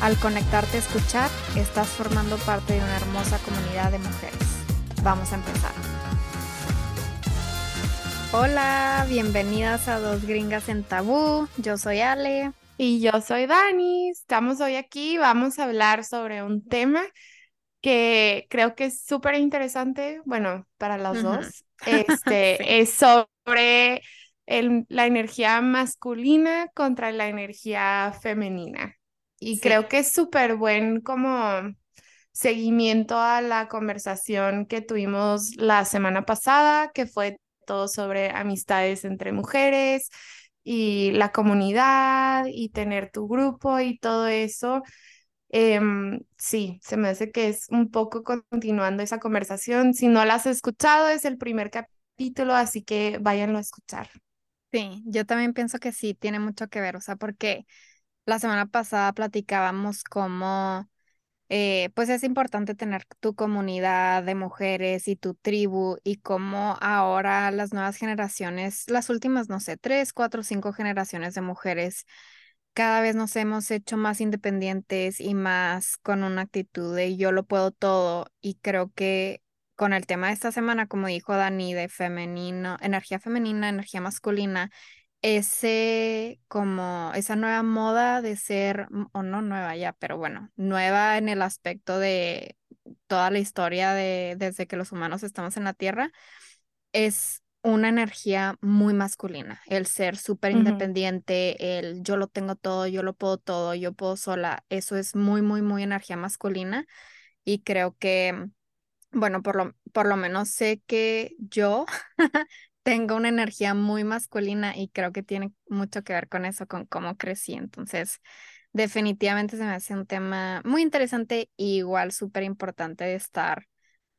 Al conectarte a escuchar, estás formando parte de una hermosa comunidad de mujeres. Vamos a empezar. Hola, bienvenidas a Dos Gringas en Tabú. Yo soy Ale. Y yo soy Dani. Estamos hoy aquí, vamos a hablar sobre un tema que creo que es súper interesante, bueno, para los dos. Este es sobre la energía masculina contra la energía femenina. Y creo que es súper buen como seguimiento a la conversación que tuvimos la semana pasada, que fue todo sobre amistades entre mujeres y la comunidad y tener tu grupo y todo eso. Em, sí, se me hace que es un poco continuando esa conversación. Si no la has escuchado, es el primer capítulo, así que váyanlo a escuchar. Sí, yo también pienso que sí, tiene mucho que ver, o sea, porque la semana pasada platicábamos cómo eh, pues es importante tener tu comunidad de mujeres y tu tribu y cómo ahora las nuevas generaciones, las últimas, no sé, tres, cuatro, cinco generaciones de mujeres, cada vez nos hemos hecho más independientes y más con una actitud de yo lo puedo todo y creo que con el tema de esta semana, como dijo Dani, de femenino, energía femenina, energía masculina, ese como esa nueva moda de ser, o no nueva ya, pero bueno, nueva en el aspecto de toda la historia de desde que los humanos estamos en la Tierra, es una energía muy masculina, el ser súper independiente, el yo lo tengo todo, yo lo puedo todo, yo puedo sola, eso es muy, muy, muy energía masculina y creo que, bueno, por lo, por lo menos sé que yo tengo una energía muy masculina y creo que tiene mucho que ver con eso, con cómo crecí. Entonces, definitivamente se me hace un tema muy interesante y igual súper importante de estar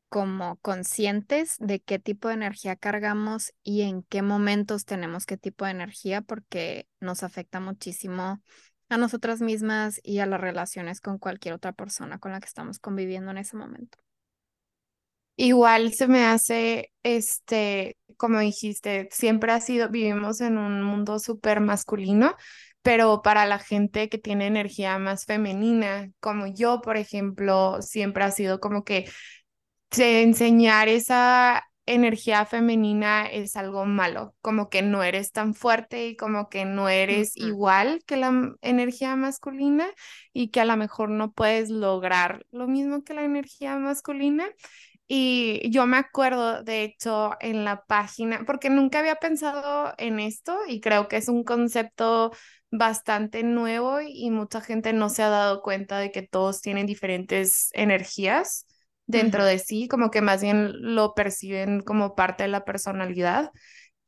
como conscientes de qué tipo de energía cargamos y en qué momentos tenemos qué tipo de energía porque nos afecta muchísimo a nosotras mismas y a las relaciones con cualquier otra persona con la que estamos conviviendo en ese momento. Igual se me hace, este, como dijiste, siempre ha sido, vivimos en un mundo súper masculino, pero para la gente que tiene energía más femenina, como yo, por ejemplo, siempre ha sido como que enseñar esa energía femenina es algo malo, como que no eres tan fuerte y como que no eres igual que la energía masculina y que a lo mejor no puedes lograr lo mismo que la energía masculina. Y yo me acuerdo, de hecho, en la página, porque nunca había pensado en esto y creo que es un concepto bastante nuevo y mucha gente no se ha dado cuenta de que todos tienen diferentes energías dentro de sí, como que más bien lo perciben como parte de la personalidad.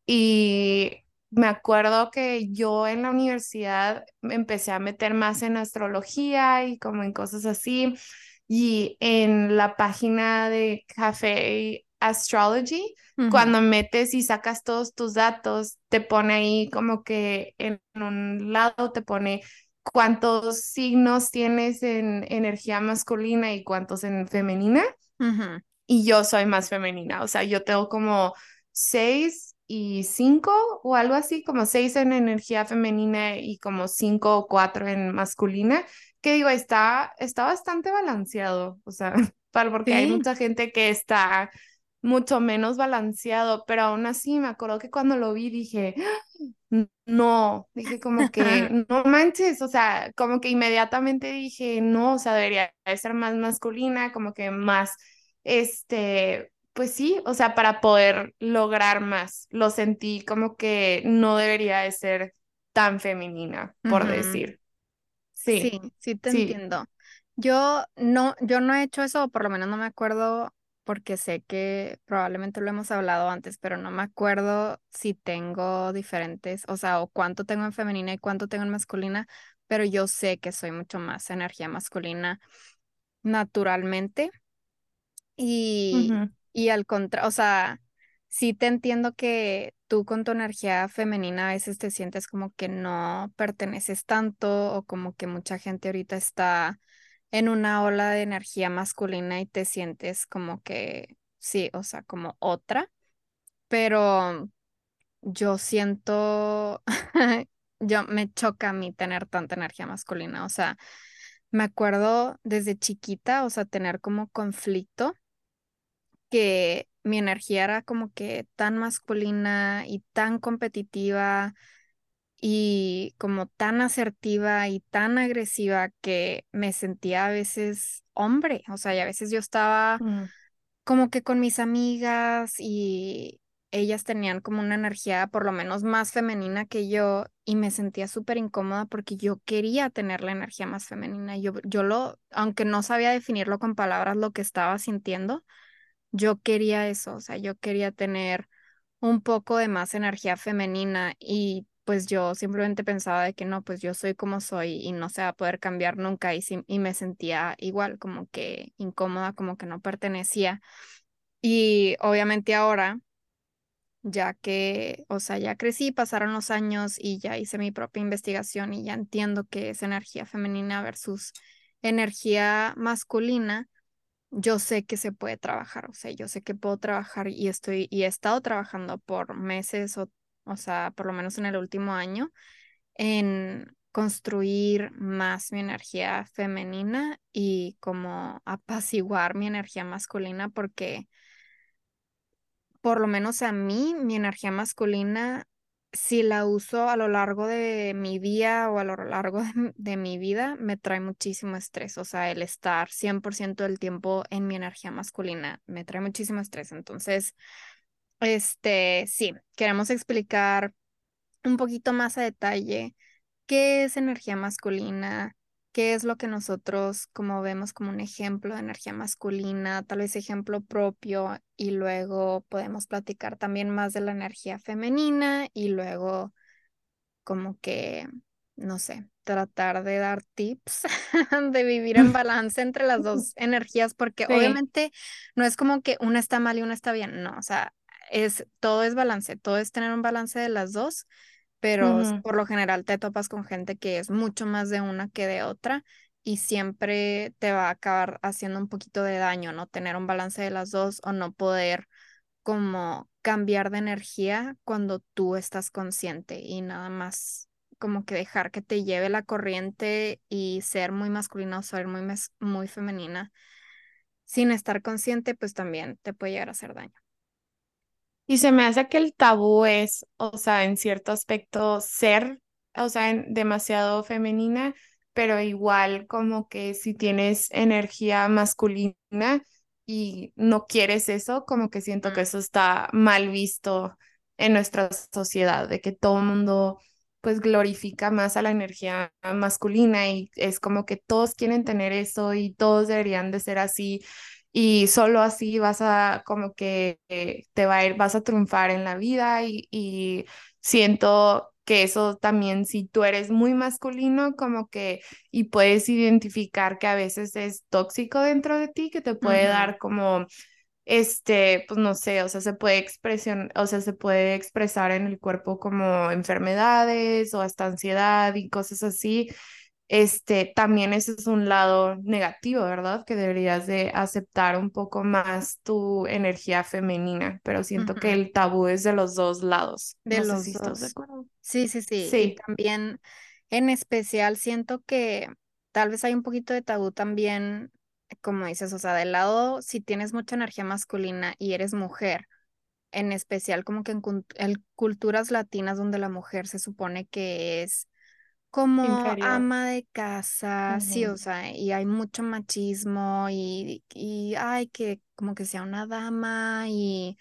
Y me acuerdo que yo en la universidad me empecé a meter más en astrología y como en cosas así. Y en la página de Café Astrology, cuando metes y sacas todos tus datos, te pone ahí como que en un lado te pone cuántos signos tienes en energía masculina y cuántos en femenina. Y yo soy más femenina, o sea, yo tengo como seis y cinco o algo así, como seis en energía femenina y como cinco o cuatro en masculina que digo, está, está bastante balanceado, o sea, porque hay mucha gente que está mucho menos balanceado, pero aún así me acuerdo que cuando lo vi dije, no, dije como que, no manches, o sea, como que inmediatamente dije, no, o sea, debería ser más masculina, como que más, este, pues sí, o sea, para poder lograr más, lo sentí como que no debería de ser tan femenina, por decir. Sí, sí, te entiendo. Yo no, yo no he hecho eso, o por lo menos no me acuerdo, porque sé que probablemente lo hemos hablado antes, pero no me acuerdo si tengo diferentes, o sea, o cuánto tengo en femenina y cuánto tengo en masculina, pero yo sé que soy mucho más energía masculina. naturalmente y, y al contrario, o sea, sí te entiendo que tú con tu energía femenina a veces te sientes como que no perteneces tanto o como que mucha gente ahorita está en una ola de energía masculina y te sientes como que sí, o sea, como otra, pero yo siento, yo me choca a mí tener tanta energía masculina, o sea, me acuerdo desde chiquita, o sea, tener como conflicto que mi energía era como que tan masculina y tan competitiva y como tan asertiva y tan agresiva que me sentía a veces hombre, o sea, y a veces yo estaba Mm. como que con mis amigas y ellas tenían como una energía por lo menos más femenina que yo y me sentía súper incómoda porque yo quería tener la energía más femenina. Yo, yo lo, aunque no sabía definirlo con palabras lo que estaba sintiendo, yo quería eso, o sea, yo quería tener un poco de más energía femenina y pues yo simplemente pensaba de que no, pues yo soy como soy y no se va a poder cambiar nunca y, y me sentía igual, como que incómoda, como que no pertenecía. Y obviamente ahora, ya que, o sea, ya crecí, pasaron los años y ya hice mi propia investigación y ya entiendo que es energía femenina versus energía masculina yo sé que se puede trabajar, o sea, yo sé que puedo trabajar y estoy y he estado trabajando por meses o, o sea, por lo menos en el último año en construir más mi energía femenina y como apaciguar mi energía masculina porque por lo menos a mí mi energía masculina si la uso a lo largo de mi día o a lo largo de, mi vida, me trae muchísimo estrés. O sea, el estar 100% del tiempo en mi energía masculina me trae muchísimo estrés. Entonces, este, sí, queremos explicar un poquito más a detalle qué es energía masculina, qué es lo que nosotros como vemos como un ejemplo de energía masculina, tal vez ejemplo propio, y luego podemos platicar también más de la energía femenina y luego como que, no sé, tratar de dar tips de vivir en balance entre las dos energías, porque Sí. obviamente no es como que una está mal y una está bien, no, o sea, es, todo es balance, todo es tener un balance de las dos pero por lo general te topas con gente que es mucho más de una que de otra y siempre te va a acabar haciendo un poquito de daño, ¿no? Tener un balance de las dos o no poder como cambiar de energía cuando tú estás consciente y nada más como que dejar que te lleve la corriente y ser muy masculina o ser muy, muy femenina sin estar consciente, pues también te puede llegar a hacer daño. Y se me hace que el tabú es, o sea, en cierto aspecto ser, o sea, en- demasiado femenina, pero igual como que si tienes energía masculina y no quieres eso, como que siento que Mm, eso está mal visto en nuestra sociedad, de que todo el mundo pues glorifica más a la energía masculina y es como que todos quieren tener eso y todos deberían de ser así y solo así vas a como que eh, te va a ir, vas a triunfar en la vida y, y siento que eso también si tú eres muy masculino como que y puedes identificar que a veces es tóxico dentro de ti que te puede dar como este, pues no sé, o sea, se puede expresión, o sea, se puede expresar en el cuerpo como enfermedades o hasta ansiedad y cosas así este, también ese es un lado negativo, ¿verdad? Que deberías de aceptar un poco más tu energía femenina, pero siento que el tabú es de los dos lados. De No los si estás de dos. acuerdo. Sí, sí, sí. Y Sí, también, en especial, siento que tal vez hay un poquito de tabú también, como dices, o sea, del lado, si tienes mucha energía masculina y eres mujer, en especial como que en, en culturas latinas donde la mujer se supone que es como inferior. ama de casa, sí, o sea, y hay mucho machismo y, y ay, que como que sea una dama y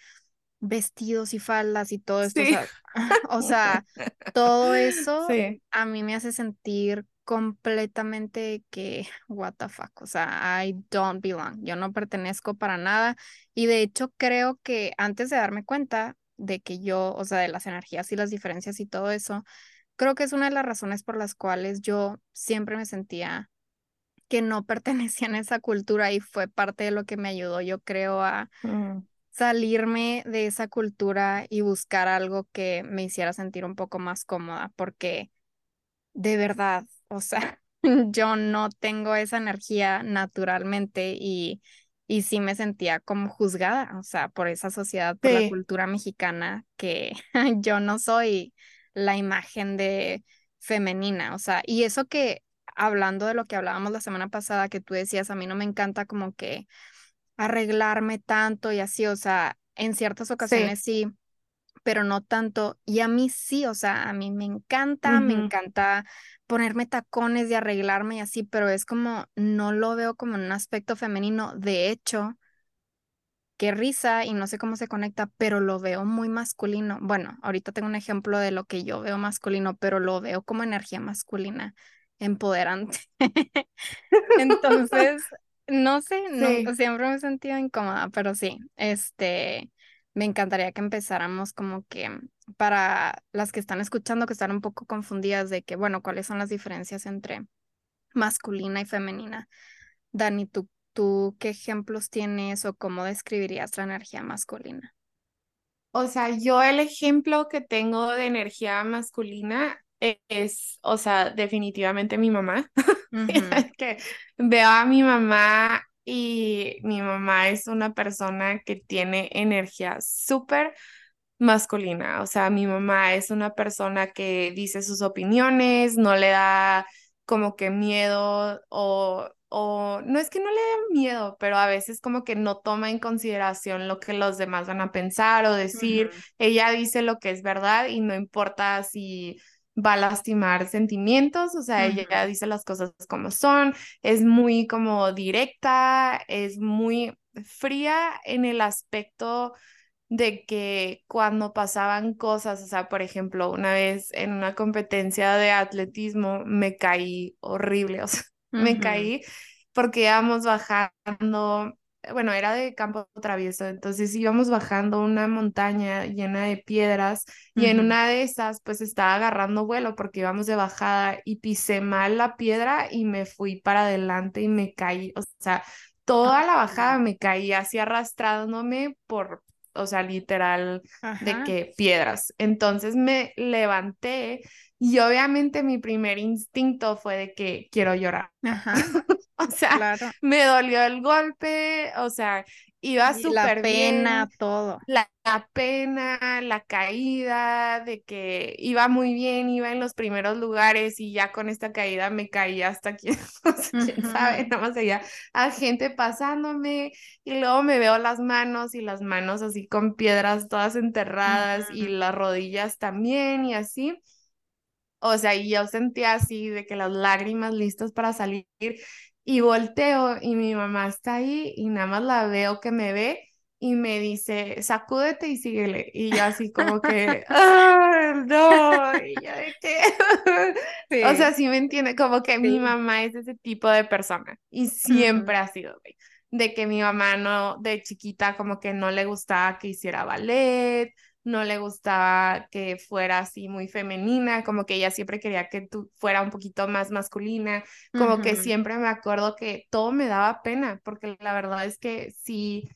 vestidos y faldas y todo esto, o sea, o sea, todo eso sí, a mí me hace sentir completamente que, what the fuck, o sea, I don't belong, yo no pertenezco para nada. Y de hecho creo que antes de darme cuenta de que yo, o sea, de las energías y las diferencias y todo eso, creo que es una de las razones por las cuales yo siempre me sentía que no pertenecían a esa cultura y fue parte de lo que me ayudó, yo creo, a Mm, salirme de esa cultura y buscar algo que me hiciera sentir un poco más cómoda, porque de verdad, o sea, yo no tengo esa energía naturalmente y, y sí me sentía como juzgada, o sea, por esa sociedad, por la cultura mexicana, que yo no soy la imagen de femenina, o sea, y eso que hablando de lo que hablábamos la semana pasada, que tú decías, a mí no me encanta como que arreglarme tanto y así, o sea, en ciertas ocasiones sí, pero no tanto. Y a mí sí, o sea, a mí me encanta, me encanta ponerme tacones y arreglarme y así, pero es como, no lo veo como en un aspecto femenino. De hecho, qué risa y no sé cómo se conecta, pero lo veo muy masculino. Bueno, ahorita tengo un ejemplo de lo que yo veo masculino, pero lo veo como energía masculina, empoderante. Entonces, no sé, no, siempre me he sentido incómoda, pero sí, este, me encantaría que empezáramos como que para las que están escuchando, que están un poco confundidas de que, bueno, cuáles son las diferencias entre masculina y femenina. Dani, ¿tú, tú qué ejemplos tienes o cómo describirías la energía masculina? O sea, yo el ejemplo que tengo de energía masculina e- es, o sea, definitivamente mi mamá. Que veo a mi mamá y mi mamá es una persona que tiene energía súper masculina. O sea, mi mamá es una persona que dice sus opiniones, no le da como que miedo o, o no es que no le dé miedo, pero a veces como que no toma en consideración lo que los demás van a pensar o decir. Ella dice lo que es verdad y no importa si va a lastimar sentimientos, o sea, ella dice las cosas como son, es muy como directa, es muy fría en el aspecto de que cuando pasaban cosas, o sea, por ejemplo, una vez en una competencia de atletismo me caí horrible, o sea, me caí porque íbamos bajando, bueno, era de campo travieso, entonces íbamos bajando una montaña llena de piedras y en una de esas pues estaba agarrando vuelo porque íbamos de bajada y pisé mal la piedra y me fui para adelante y me caí, o sea, toda la bajada me caí así arrastrándome por o sea, literal de que piedras. Entonces me levanté y obviamente mi primer instinto fue de que quiero llorar. ajá, O sea, claro. me dolió el golpe, o sea, iba la súper bien, pena, todo. la, la pena, la caída, de que iba muy bien, iba en los primeros lugares y ya con esta caída me caí hasta quién, o sea, quién sabe, nada más allá a gente pasándome y luego me veo las manos y las manos así con piedras todas enterradas y las rodillas también y así. O sea, y yo sentía así de que las lágrimas listas para salir y volteo y mi mamá está ahí y nada más la veo que me ve y me dice, sacúdete y síguele. Y yo así como que, ¡ah, no! Y yo de que, o sea, Sí, sí me entiende, como que mi sí. mamá es ese tipo de persona y siempre ha sido, de que mi mamá no, de chiquita como que no le gustaba que hiciera ballet no le gustaba que fuera así muy femenina, como que ella siempre quería que tú fuera un poquito más masculina, como que siempre me acuerdo que todo me daba pena, porque la verdad es que sí,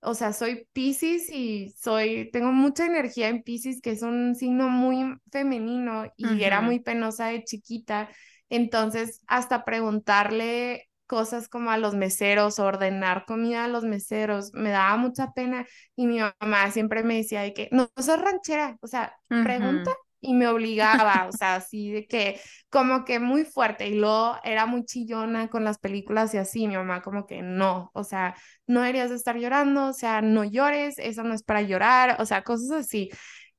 o sea, soy Piscis y soy, tengo mucha energía en Piscis, que es un signo muy femenino y era muy penosa de chiquita, entonces hasta preguntarle cosas como a los meseros, ordenar comida a los meseros, me daba mucha pena y mi mamá siempre me decía de que no, sos ranchera, o sea, pregunta ujú, y me obligaba, o sea, así de que como que muy fuerte y luego era muy chillona con las películas y así, mi mamá como que no, o sea, no deberías de estar llorando, o sea, no llores, eso no es para llorar, o sea, cosas así.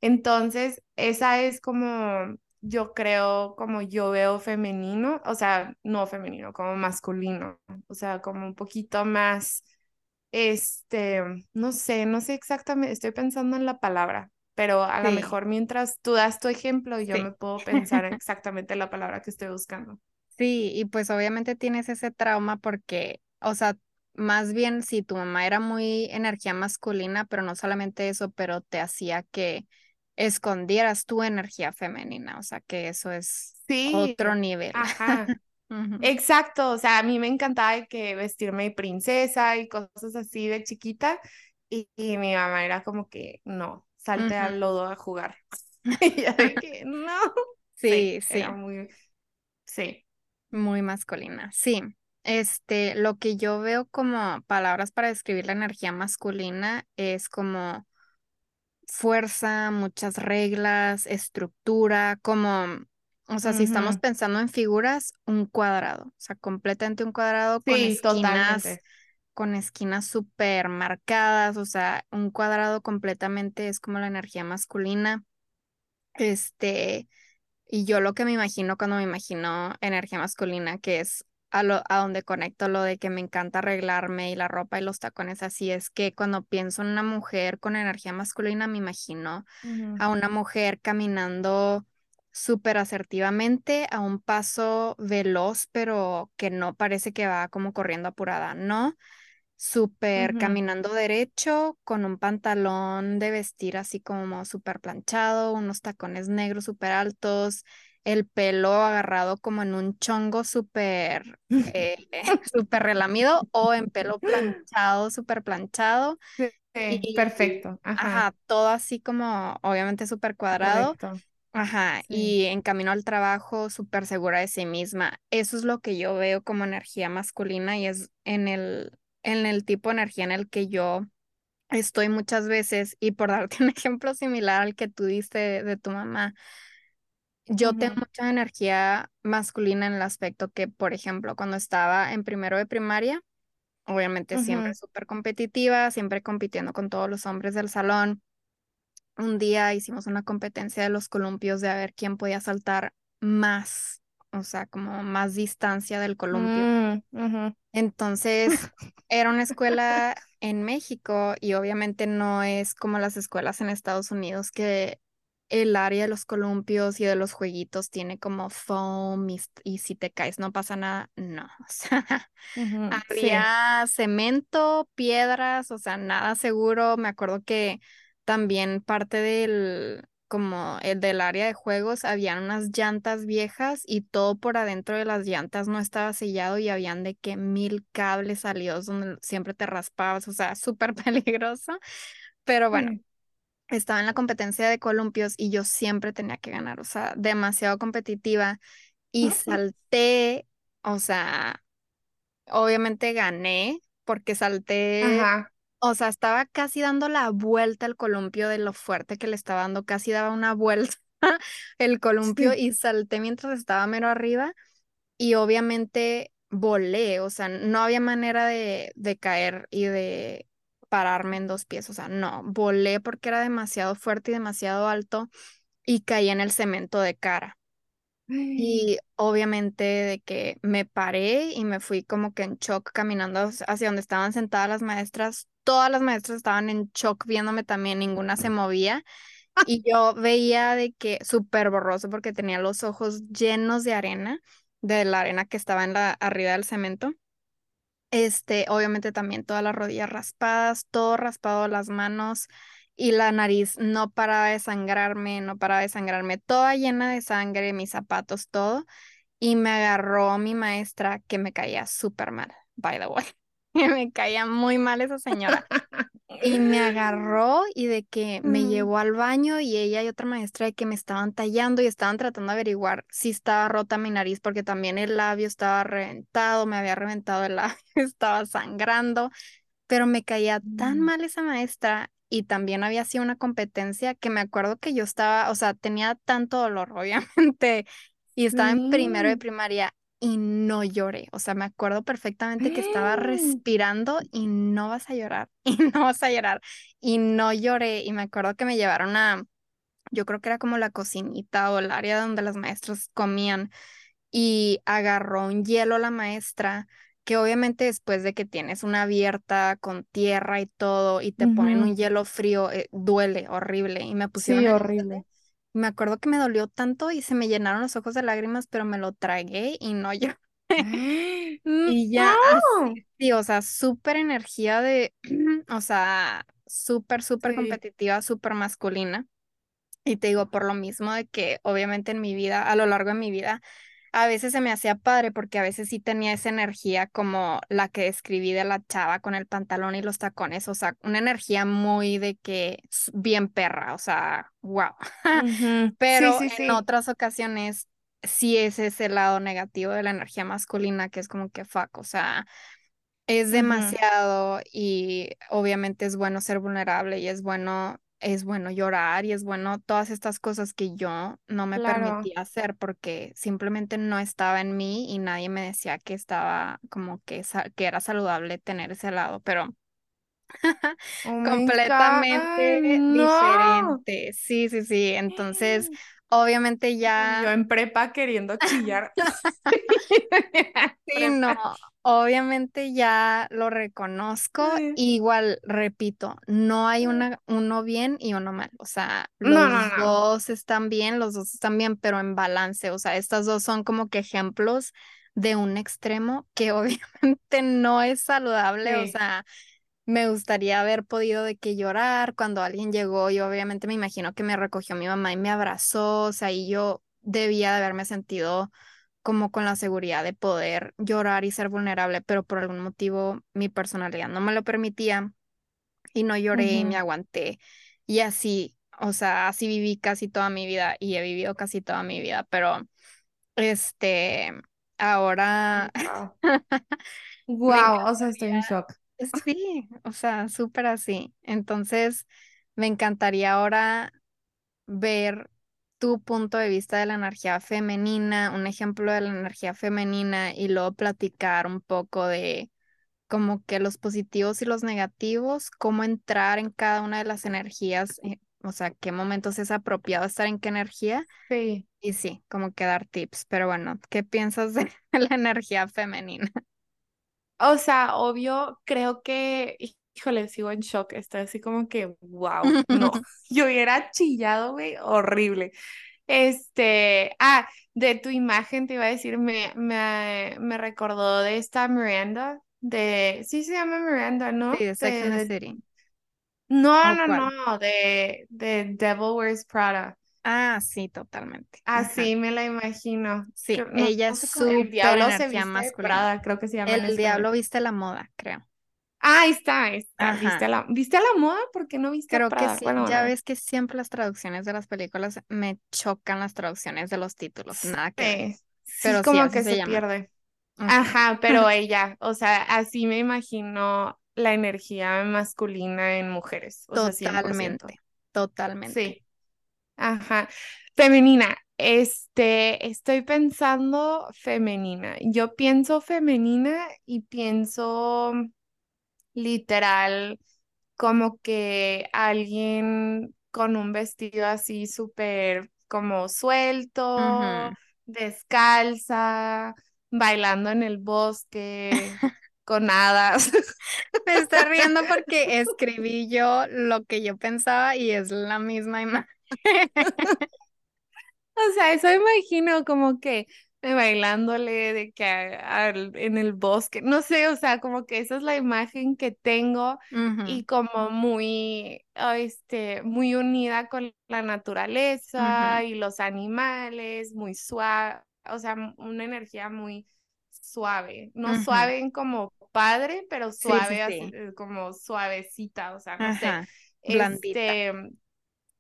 Entonces, esa es como, yo creo, como yo veo femenino, o sea, no femenino, como masculino, o sea, como un poquito más este, no sé, no sé exactamente, estoy pensando en la palabra, pero a lo Sí, mejor mientras tú das tu ejemplo, yo me sí. puedo pensar exactamente la palabra que estoy buscando. Sí, y pues obviamente tienes ese trauma porque, o sea, más bien si tu mamá era muy energía masculina, pero no solamente eso, pero te hacía que escondieras tu energía femenina, o sea, que eso es Sí, otro nivel. ajá. Exacto, o sea, a mí me encantaba que vestirme de princesa y cosas así de chiquita y, mi mamá era como que no, salte al lodo a jugar. y yo de que no. Sí, sí. Era muy, sí. Muy masculina, sí. Este, lo que yo veo como palabras para describir la energía masculina es como fuerza, muchas reglas, estructura, como o sea, si estamos pensando en figuras, un cuadrado, o sea, completamente un cuadrado con esquinas, con esquinas súper marcadas, o sea, un cuadrado completamente es como la energía masculina. Este, y yo lo que me imagino cuando me imagino energía masculina, que es a, lo, a donde conecto lo de que me encanta arreglarme y la ropa y los tacones así, es que cuando pienso en una mujer con energía masculina, me imagino a una mujer caminando súper asertivamente a un paso veloz, pero que no parece que va como corriendo apurada, ¿no? Súper caminando derecho, con un pantalón de vestir así como súper planchado, unos tacones negros súper altos, el pelo agarrado como en un chongo súper eh, súper relamido o en pelo planchado, súper planchado. Sí, perfecto. Ajá. todo así como obviamente súper cuadrado. Ajá, y en camino al trabajo, súper segura de sí misma. Eso es lo que yo veo como energía masculina y es en el, en el tipo de energía en el que yo estoy muchas veces. Y por darte un ejemplo similar al que tú diste de, tu mamá, yo tengo mucha energía masculina en el aspecto que, por ejemplo, cuando estaba en primero de primaria, obviamente siempre súper competitiva, siempre compitiendo con todos los hombres del salón. Un día hicimos una competencia de los columpios de a ver quién podía saltar más, o sea, como más distancia del columpio. Mm, Entonces, era una escuela en México y obviamente no es como las escuelas en Estados Unidos que el área de los columpios y de los jueguitos tiene como foam y, si te caes no pasa nada. No, o sea, había cemento, piedras, o sea, nada seguro. Me acuerdo que también parte del, como el del área de juegos, habían unas llantas viejas y todo por adentro de las llantas no estaba sellado y habían de que mil cables salidos donde siempre te raspabas, o sea, súper peligroso. Pero bueno, estaba en la competencia de columpios y yo siempre tenía que ganar, o sea, demasiado competitiva y salté, o sea, obviamente gané porque salté Ajá. O sea, estaba casi dando la vuelta el columpio de lo fuerte que le estaba dando, casi daba una vuelta el columpio y salté mientras estaba mero arriba y obviamente volé, o sea, no había manera de, de caer y de pararme en dos pies, o sea, no, volé porque era demasiado fuerte y demasiado alto y caí en el cemento de cara. Y obviamente de que me paré y me fui como que en shock caminando hacia donde estaban sentadas las maestras. Todas las maestras estaban en shock viéndome también, ninguna se movía. Y yo veía de que súper borroso porque tenía los ojos llenos de arena, de la arena que estaba en la arriba del cemento. Este, obviamente también todas las rodillas raspadas, todo raspado las manos y la nariz no paraba de sangrarme, no paraba de sangrarme, toda llena de sangre, mis zapatos, todo. Y me agarró mi maestra que me caía súper mal, by the way. me caía muy mal esa señora. Y me agarró y de que me mm. llevó al baño y ella y otra maestra de que me estaban tallando y estaban tratando de averiguar si estaba rota mi nariz porque también el labio estaba reventado, me había reventado el labio, estaba sangrando, pero me caía tan mm. mal esa maestra y también había sido una competencia que me acuerdo que yo estaba, o sea, tenía tanto dolor, obviamente, y estaba en primero de primaria y no lloré, o sea, me acuerdo perfectamente que estaba respirando y no vas a llorar, y no vas a llorar, y no lloré, y me acuerdo que me llevaron a, yo creo que era como la cocinita o el área donde las maestras comían, y agarró un hielo la maestra que obviamente después de que tienes una abierta con tierra y todo y te ponen un hielo frío, eh, duele horrible. Y me pusieron... Sí, horrible. Me acuerdo que me dolió tanto y se me llenaron los ojos de lágrimas, pero me lo tragué y no yo. y ya, sí, o sea, súper energía de, o sea, súper, súper competitiva, súper masculina. Y te digo, por lo mismo de que obviamente en mi vida, a lo largo de mi vida, a veces se me hacía padre porque a veces sí tenía esa energía como la que describí de la chava con el pantalón y los tacones, o sea, una energía muy de que bien perra, o sea, wow. Pero sí, en sí. otras ocasiones sí es ese lado negativo de la energía masculina que es como que fuck, o sea, es demasiado y obviamente es bueno ser vulnerable y es bueno, es bueno llorar y es bueno todas estas cosas que yo no me Claro. permitía hacer porque simplemente no estaba en mí y nadie me decía que estaba como que, que era saludable tener ese lado, pero Oh completamente no. diferente. Sí, sí, sí. Entonces, obviamente Y yo ya en prepa queriendo chillar. Sí, no. Obviamente ya lo reconozco. Igual, repito, no hay una, uno bien y uno mal. O sea, No, no, los no. dos están bien, los dos están bien, pero en balance. O sea, estas dos son como que ejemplos de un extremo que obviamente no es saludable. O sea, me gustaría haber podido de que llorar cuando alguien llegó. Yo obviamente me imagino que me recogió mi mamá y me abrazó. O sea, y yo debía de haberme sentido como con la seguridad de poder llorar y ser vulnerable, pero por algún motivo mi personalidad no me lo permitía y no lloré y me aguanté. Y así, o sea, así viví casi toda mi vida y he vivido casi toda mi vida, pero este, ahora Wow. Wow, o sea, estoy en shock. sí, o sea, súper así. Entonces, me encantaría ahora ver tu punto de vista de la energía femenina, un ejemplo de la energía femenina y luego platicar un poco de como que los positivos y los negativos, cómo entrar en cada una de las energías, eh, o sea, qué momentos es apropiado estar en qué energía Sí. y sí, como que dar tips, pero bueno, ¿qué piensas de la energía femenina? O sea, obvio, creo que, híjole, sigo en shock. Estoy así como que, wow, no. Yo hubiera chillado, güey, horrible. Este, ah, de tu imagen te iba a decir, me, me, me recordó de esta Miranda, de, sí se llama Miranda, Sí, ¿no? de Sex De, and the de- City. no, ¿O no, cuál? no, de, de Devil Wears Prada. Ah, sí, totalmente. Ajá. Así me la imagino. Sí, Creo- no, ella no es sé súper diablo se viste masculina. Prada, creo que se llama El diablo viste la moda, creo. Ah, ahí está, ahí está. ¿Viste a la, ¿viste a la moda? ¿Por qué no viste a Creo que Prada? sí. Bueno, Ya ves que siempre las traducciones de las películas me chocan las traducciones de los títulos, nada que ver. Sí, sí, Pero sí, como que se pierde. Ajá, pero ella, o sea, así me imagino la energía masculina en mujeres, o sea, 100%. Totalmente, totalmente. Sí, ajá. Femenina, este, estoy pensando femenina. Yo pienso femenina y pienso literal como que alguien con un vestido así súper como suelto, descalza, bailando en el bosque, con hadas. Me estoy riendo porque escribí yo lo que yo pensaba y es la misma imagen. O sea, eso imagino como que bailándole de que a- al- en el bosque, no sé, o sea, como que esa es la imagen que tengo y como muy, ah, este, muy unida con la naturaleza y los animales, muy suave, o sea, una energía muy suave, no suave en como padre, pero Sí, sí, suave así, sí. eh, como suavecita, o sea, no sé. Blandita. este.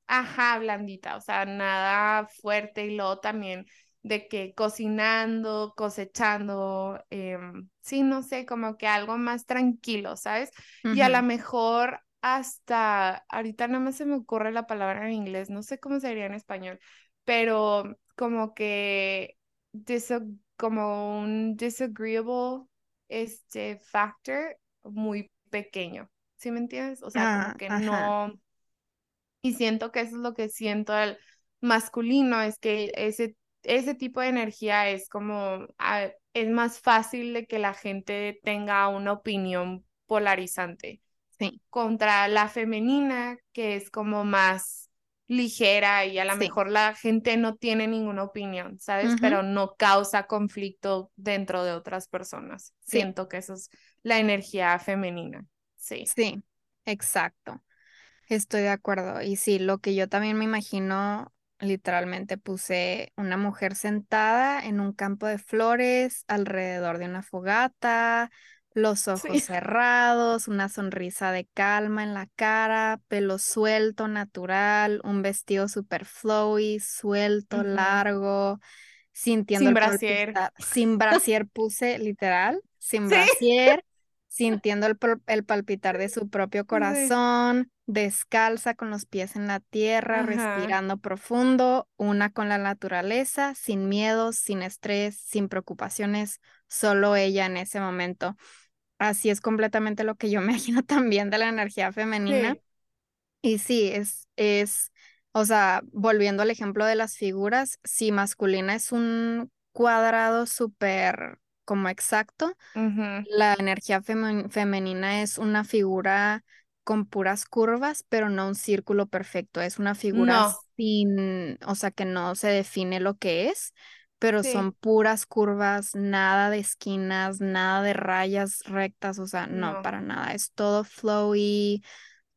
Ajá, blandita, o sea, nada fuerte y luego también de que cocinando, cosechando, em, sí, no sé, como que algo más tranquilo, ¿sabes? Y a lo mejor hasta, ahorita nada más se me ocurre la palabra en inglés, no sé cómo sería en español, pero como que como un disagreeable este factor muy pequeño, ¿sí me entiendes? O sea, como Ah, que ajá. no y siento que eso es lo que siento al masculino, es que ese, ese tipo de energía es como, ah, es más fácil de que la gente tenga una opinión polarizante Sí, contra la femenina, que es como más ligera y a lo sí. mejor la gente no tiene ninguna opinión, ¿sabes? Pero no causa conflicto dentro de otras personas. Sí, Siento que eso es la energía femenina. Sí. sí. Exacto. Estoy de acuerdo. Y sí, lo que yo también me imagino. Literalmente puse una mujer sentada en un campo de flores alrededor de una fogata, los ojos Sí. cerrados, una sonrisa de calma en la cara, pelo suelto, natural, un vestido super flowy, suelto, largo, sintiendo Sin el brasier. sin brasier puse literal, sin Sí. brasier, sintiendo el, el palpitar de su propio corazón, descalza con los pies en la tierra, Ajá. respirando profundo, una con la naturaleza, sin miedos, sin estrés, sin preocupaciones, solo ella en ese momento. Así es completamente lo que yo imagino también de la energía femenina. Sí. Y sí, es, es, o sea, volviendo al ejemplo de las figuras, si masculina es un cuadrado súper como exacto, la energía femen- femenina es una figura con puras curvas, pero no un círculo perfecto. Es una figura No. sin, o sea, que no se define lo que es, pero son puras curvas, nada de esquinas, nada de rayas rectas, o sea, no, No. para nada. Es todo flowy,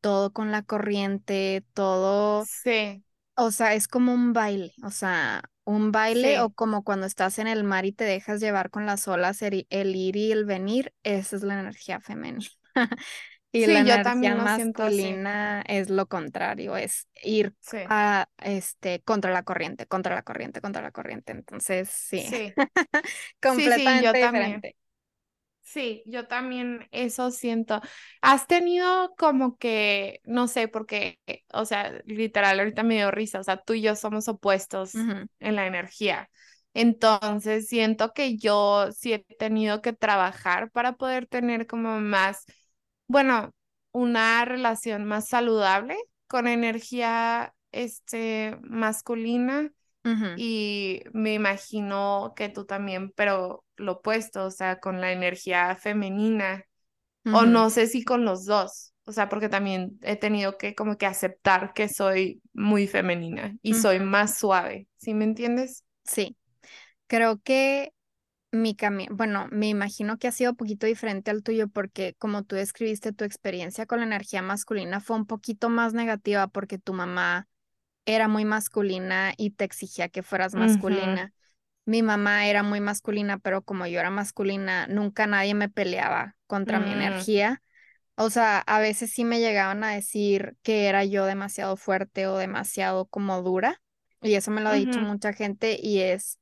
todo con la corriente, todo Sí. o sea, es como un baile, o sea, un baile o como cuando estás en el mar y te dejas llevar con las olas, el, el ir y el venir, esa es la energía femenina. Y la Sí, yo energía masculina es lo contrario, es ir Sí. a, este, contra la corriente, contra la corriente, contra la corriente. Entonces, sí, Sí. Sí, yo completamente también. diferente. Sí, yo también eso siento. ¿Has tenido como que, no sé, porque, o sea, literal, ahorita me dio risa, o sea, tú y yo somos opuestos en la energía. Entonces, siento que yo sí he tenido que trabajar para poder tener como más, bueno, una relación más saludable con energía, este, masculina. Y me imagino que tú también, pero lo opuesto, o sea, con la energía femenina, o no sé si con los dos, o sea, porque también he tenido que como que aceptar que soy muy femenina y soy más suave, ¿sí me entiendes? Sí, creo que Mi camino, bueno, me imagino que ha sido un poquito diferente al tuyo porque como tú describiste tu experiencia con la energía masculina fue un poquito más negativa porque tu mamá era muy masculina y te exigía que fueras masculina. Mi mamá era muy masculina, pero como yo era masculina, nunca nadie me peleaba contra mi mm, energía. O sea, a veces sí me llegaban a decir que era yo demasiado fuerte o demasiado como dura y eso me lo ha dicho mucha gente y es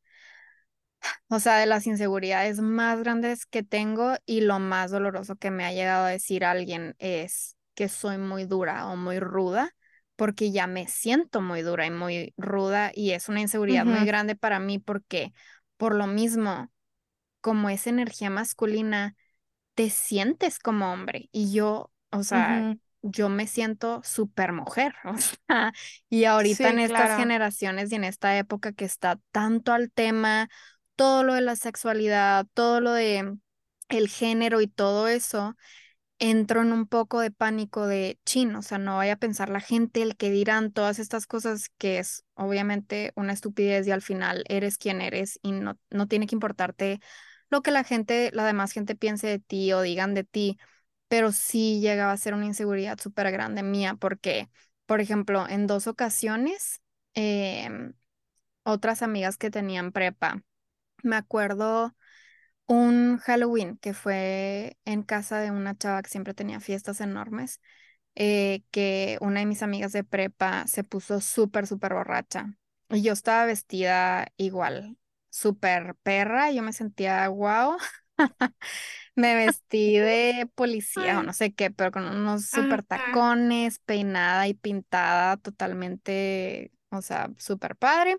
o sea, de las inseguridades más grandes que tengo y lo más doloroso que me ha llegado a decir alguien es que soy muy dura o muy ruda, porque ya me siento muy dura y muy ruda y es una inseguridad muy grande para mí porque por lo mismo, como es energía masculina, te sientes como hombre y yo, o sea, yo me siento súper mujer, o sea, y ahorita en estas claro. generaciones y en esta época que está tanto al tema, todo lo de la sexualidad, todo lo de el género y todo eso, entro en un poco de pánico de chin, o sea, no vaya a pensar la gente, el que dirán todas estas cosas que es obviamente una estupidez y al final eres quien eres y no, no tiene que importarte lo que la gente, la demás gente piense de ti o digan de ti, pero sí llegaba a ser una inseguridad súper grande mía porque, por ejemplo, en dos ocasiones, em, otras amigas que tenían prepa, me acuerdo un Halloween que fue en casa de una chava que siempre tenía fiestas enormes, eh, que una de mis amigas de prepa se puso súper, súper borracha. Y yo estaba vestida igual, súper perra, yo me sentía wow. Me vestí de policía o no sé qué, pero con unos súper tacones, peinada y pintada totalmente, o sea, súper padre.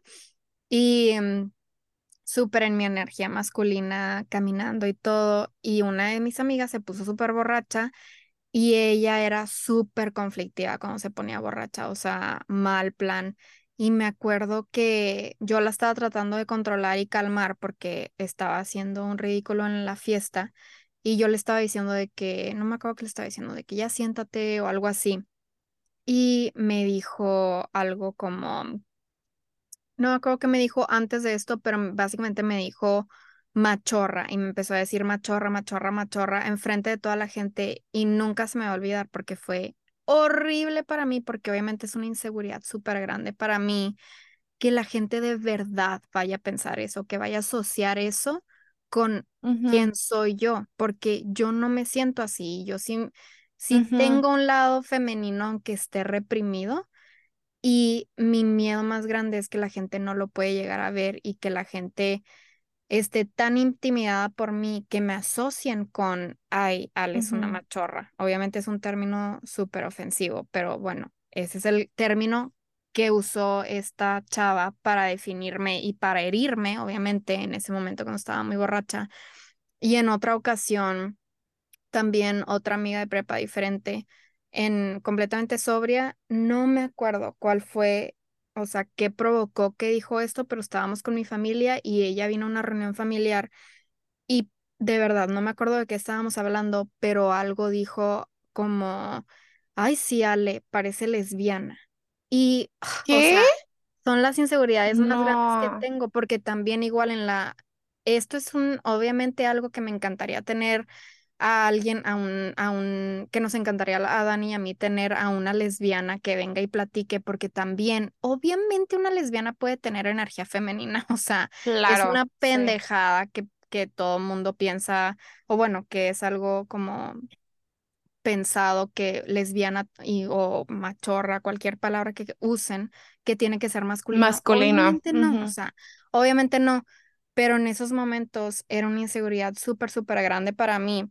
Y mm, súper en mi energía masculina caminando y todo. Y una de mis amigas se puso súper borracha y ella era súper conflictiva cuando se ponía borracha, o sea, mal plan. Y me acuerdo que yo la estaba tratando de controlar y calmar porque estaba haciendo un ridículo en la fiesta y yo le estaba diciendo de que, no me acuerdo que le estaba diciendo, de que ya siéntate o algo así. Y me dijo algo como, no me acuerdo qué me dijo antes de esto, pero básicamente me dijo machorra y me empezó a decir machorra, machorra, machorra enfrente de toda la gente y nunca se me va a olvidar porque fue horrible para mí, porque obviamente es una inseguridad súper grande para mí que la gente de verdad vaya a pensar eso, que vaya a asociar eso con quién soy yo, porque yo no me siento así, yo sí, sí tengo un lado femenino aunque esté reprimido y mi miedo más grande es que la gente no lo puede llegar a ver y que la gente esté tan intimidada por mí que me asocien con, ay, Ale es una machorra. Obviamente es un término súper ofensivo, pero bueno, ese es el término que usó esta chava para definirme y para herirme, obviamente, en ese momento cuando estaba muy borracha. Y en otra ocasión, también otra amiga de prepa diferente, en completamente sobria, no me acuerdo cuál fue o sea, qué provocó que dijo esto, pero estábamos con mi familia y ella vino a una reunión familiar y de verdad no me acuerdo de qué estábamos hablando, pero algo dijo como, ay, sí, Ale, parece lesbiana. Y, o sea, son las inseguridades más grandes que tengo, porque también igual en la, esto es un, obviamente algo que me encantaría tener a alguien, a un, a un, que nos encantaría a Dani y a mí tener a una lesbiana que venga y platique, porque también, obviamente una lesbiana puede tener energía femenina, o sea, es una pendejada que, que todo mundo piensa, o bueno, que es algo como pensado que lesbiana y, o machorra, cualquier palabra que usen, que tiene que ser masculino. Masculino. Obviamente no, o sea, obviamente no, pero en esos momentos era una inseguridad súper, súper grande para mí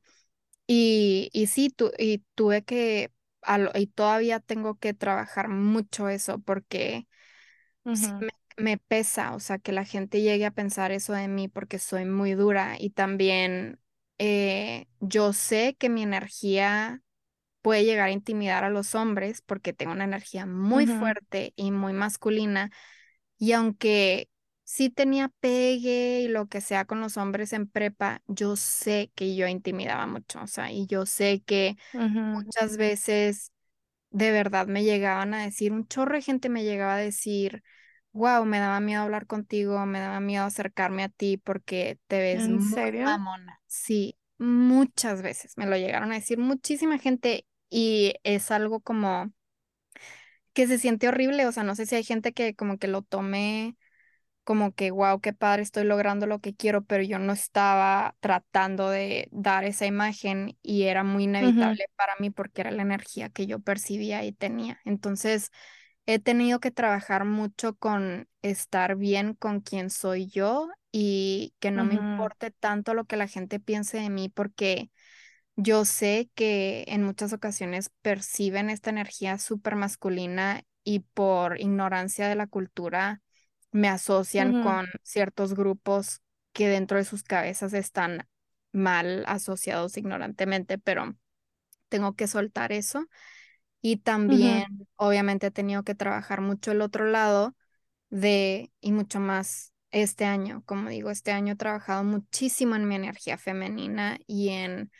y, y sí, tu, y tuve que, y todavía tengo que trabajar mucho eso porque me, pesa, o sea, que la gente llegue a pensar eso de mí porque soy muy dura y también eh, yo sé que mi energía puede llegar a intimidar a los hombres porque tengo una energía muy fuerte y muy masculina y aunque sí tenía pegue y lo que sea con los hombres en prepa, yo sé que yo intimidaba mucho, o sea, y yo sé que muchas veces de verdad me llegaban a decir, un chorro de gente me llegaba a decir, wow, me daba miedo hablar contigo, me daba miedo acercarme a ti porque te ves ¿En muy serio? Sí, muchas veces me lo llegaron a decir muchísima gente y es algo como que se siente horrible, o sea, no sé si hay gente que como que lo tome como que, wow, qué padre, estoy logrando lo que quiero, pero yo no estaba tratando de dar esa imagen y era muy inevitable para mí porque era la energía que yo percibía y tenía. Entonces, he tenido que trabajar mucho con estar bien con quien soy yo y que no me importe tanto lo que la gente piense de mí porque yo sé que en muchas ocasiones perciben esta energía súper masculina y por ignorancia de la cultura me asocian con ciertos grupos que dentro de sus cabezas están mal asociados ignorantemente, pero tengo que soltar eso. Y también, obviamente, he tenido que trabajar mucho el otro lado de, y mucho más este año. Como digo, este año he trabajado muchísimo en mi energía femenina y en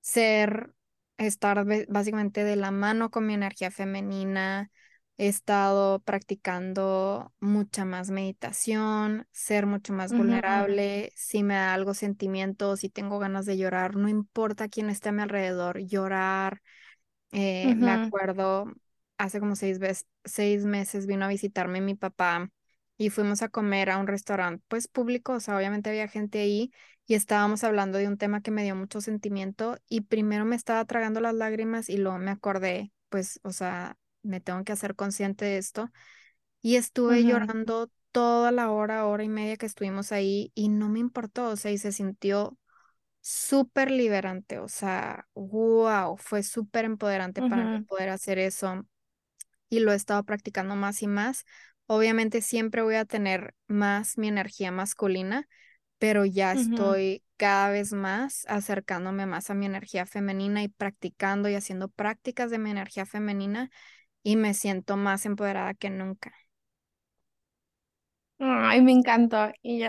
ser, estar básicamente de la mano con mi energía femenina, He estado practicando mucha más meditación, ser mucho más vulnerable. Si me da algo sentimiento, si tengo ganas de llorar, no importa quién esté a mi alrededor, llorar. Eh, me acuerdo, hace como seis, seis meses vino a visitarme mi papá y fuimos a comer a un restaurante, pues público, o sea, obviamente había gente ahí y estábamos hablando de un tema que me dio mucho sentimiento y primero me estaba tragando las lágrimas y luego me acordé, pues, o sea, me tengo que hacer consciente de esto. Y estuve llorando toda la hora, hora y media que estuvimos ahí y no me importó, o sea, y se sintió súper liberante, o sea, wow, fue súper empoderante para mí poder hacer eso y lo he estado practicando más y más. Obviamente siempre voy a tener más mi energía masculina, pero ya estoy cada vez más acercándome más a mi energía femenina y practicando y haciendo prácticas de mi energía femenina y me siento más empoderada que nunca. Ay, me encantó. Y yo,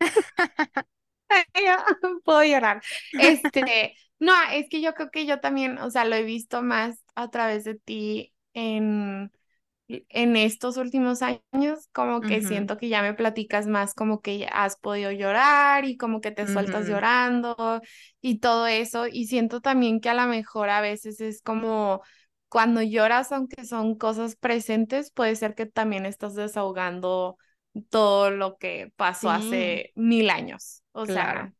puedo llorar. Este, no, es que yo creo que yo también, o sea, lo he visto más a través de ti en, en estos últimos años, como que siento que ya me platicas más, como que has podido llorar y como que te sueltas llorando y todo eso. Y siento también que a lo mejor a veces es como cuando lloras, aunque son cosas presentes, puede ser que también estás desahogando todo lo que pasó Sí, hace mil años. O claro, sea,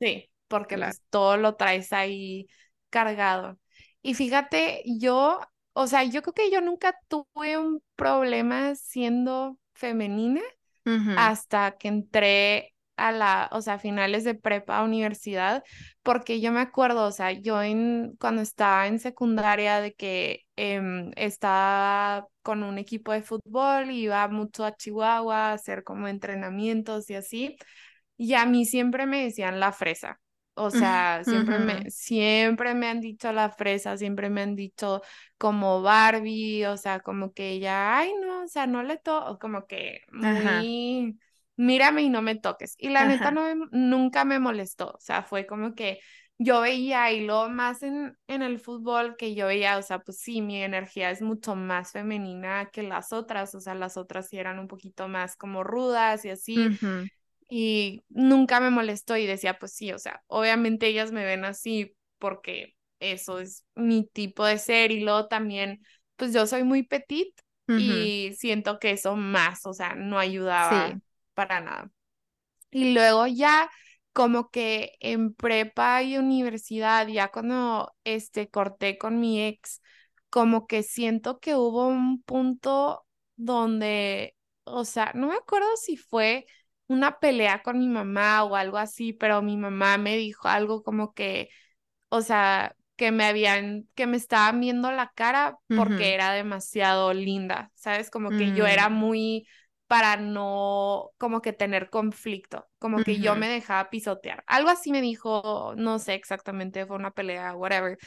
sí, porque claro. pues todo lo traes ahí cargado. Y fíjate, yo, o sea, yo creo que yo nunca tuve un problema siendo femenina hasta que entré a la, o sea, finales de prepa, universidad, porque yo me acuerdo, o sea, yo en, cuando estaba en secundaria de que em, estaba con un equipo de fútbol, iba mucho a Chihuahua a hacer como entrenamientos y así, y a mí siempre me decían la fresa. O sea, siempre me, siempre me han dicho la fresa, siempre me han dicho como Barbie, o sea, como que ella, ay, no, o sea, no le toco, como que muy, mírame y no me toques. Y la neta no me- nunca me molestó, o sea, fue como que yo veía y lo más en, en el fútbol que yo veía, o sea, pues sí, mi energía es mucho más femenina que las otras, o sea, las otras sí eran un poquito más como rudas y así y nunca me molestó y decía, pues sí, o sea, obviamente ellas me ven así porque eso es mi tipo de ser y luego también, pues yo soy muy petit y siento que eso más, o sea, no ayudaba Sí, para nada. Y luego ya como que en prepa y universidad, ya cuando este corté con mi ex, como que siento que hubo un punto donde, o sea, no me acuerdo si fue una pelea con mi mamá o algo así, pero mi mamá me dijo algo como que, o sea, que me habían, que me estaban viendo la cara porque era demasiado linda, ¿sabes? Como que yo era mm, muy para no como que tener conflicto, como que yo me dejaba pisotear. Algo así me dijo, no sé exactamente, fue una pelea, whatever.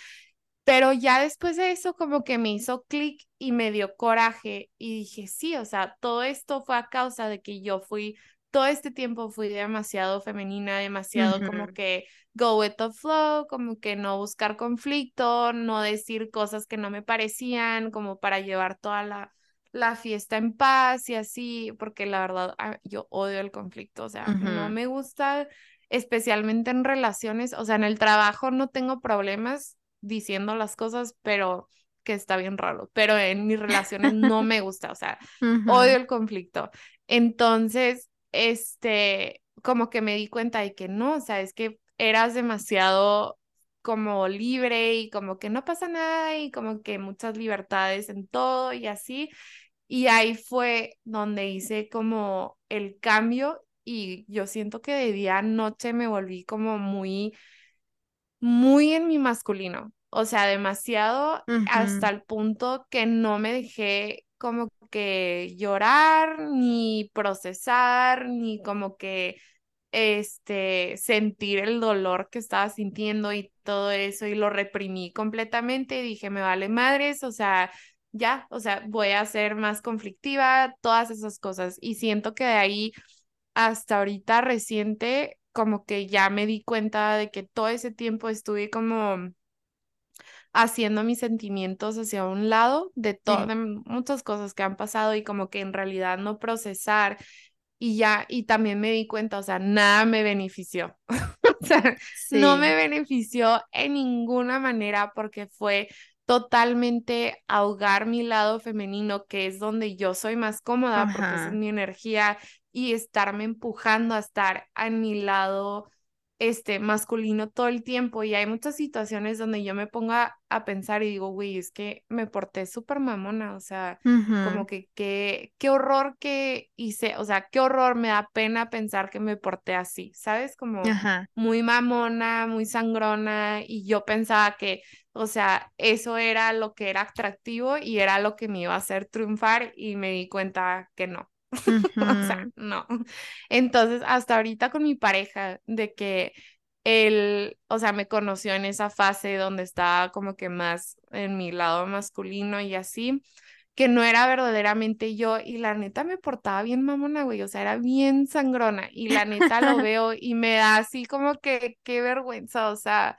Pero ya después de eso como que me hizo clic y me dio coraje y dije, sí, o sea, todo esto fue a causa de que yo fui, todo este tiempo fui demasiado femenina, demasiado como que go with the flow, como que no buscar conflicto, no decir cosas que no me parecían, como para llevar toda la, la fiesta en paz y así, porque la verdad ah, yo odio el conflicto, o sea, no me gusta especialmente en relaciones, o sea, en el trabajo no tengo problemas diciendo las cosas, pero que está bien raro. Pero en mis relaciones no me gusta, o sea, odio el conflicto. Entonces, este, como que me di cuenta de que no, o sea, es que eras demasiado como libre y como que no pasa nada y como que muchas libertades en todo y así. Y ahí fue donde hice como el cambio y yo siento que de día a noche me volví como muy muy en mi masculino, o sea, demasiado hasta el punto que no me dejé como que llorar, ni procesar, ni como que este sentir el dolor que estaba sintiendo y todo eso y lo reprimí completamente y dije, me vale madres, o sea, ya, o sea, voy a ser más conflictiva, todas esas cosas. Y siento que de ahí hasta ahorita reciente, como que ya me di cuenta de que todo ese tiempo estuve como haciendo mis sentimientos hacia un lado de, muchas cosas que han pasado y como que en realidad no procesar y ya, y también me di cuenta, o sea, nada me benefició. O sea, no me benefició en ninguna manera porque fue totalmente ahogar mi lado femenino, que es donde yo soy más cómoda porque es mi energía, y estarme empujando a estar a mi lado este masculino todo el tiempo. Y hay muchas situaciones donde yo me pongo a, a pensar y digo, güey, es que me porté súper mamona, o sea como ujú, que qué, qué horror que hice, o sea, qué horror, me da pena pensar que me porté así, ¿sabes? Como muy mamona, muy sangrona, y yo pensaba que, o sea, eso era lo que era atractivo y era lo que me iba a hacer triunfar y me di cuenta que no. O sea, no. Entonces, hasta ahorita con mi pareja, de que él, o sea, me conoció en esa fase donde estaba como que más en mi lado masculino y así, que no era verdaderamente yo y la neta me portaba bien mamona, güey, o sea, era bien sangrona y la neta lo veo y me da así como que qué vergüenza, o sea,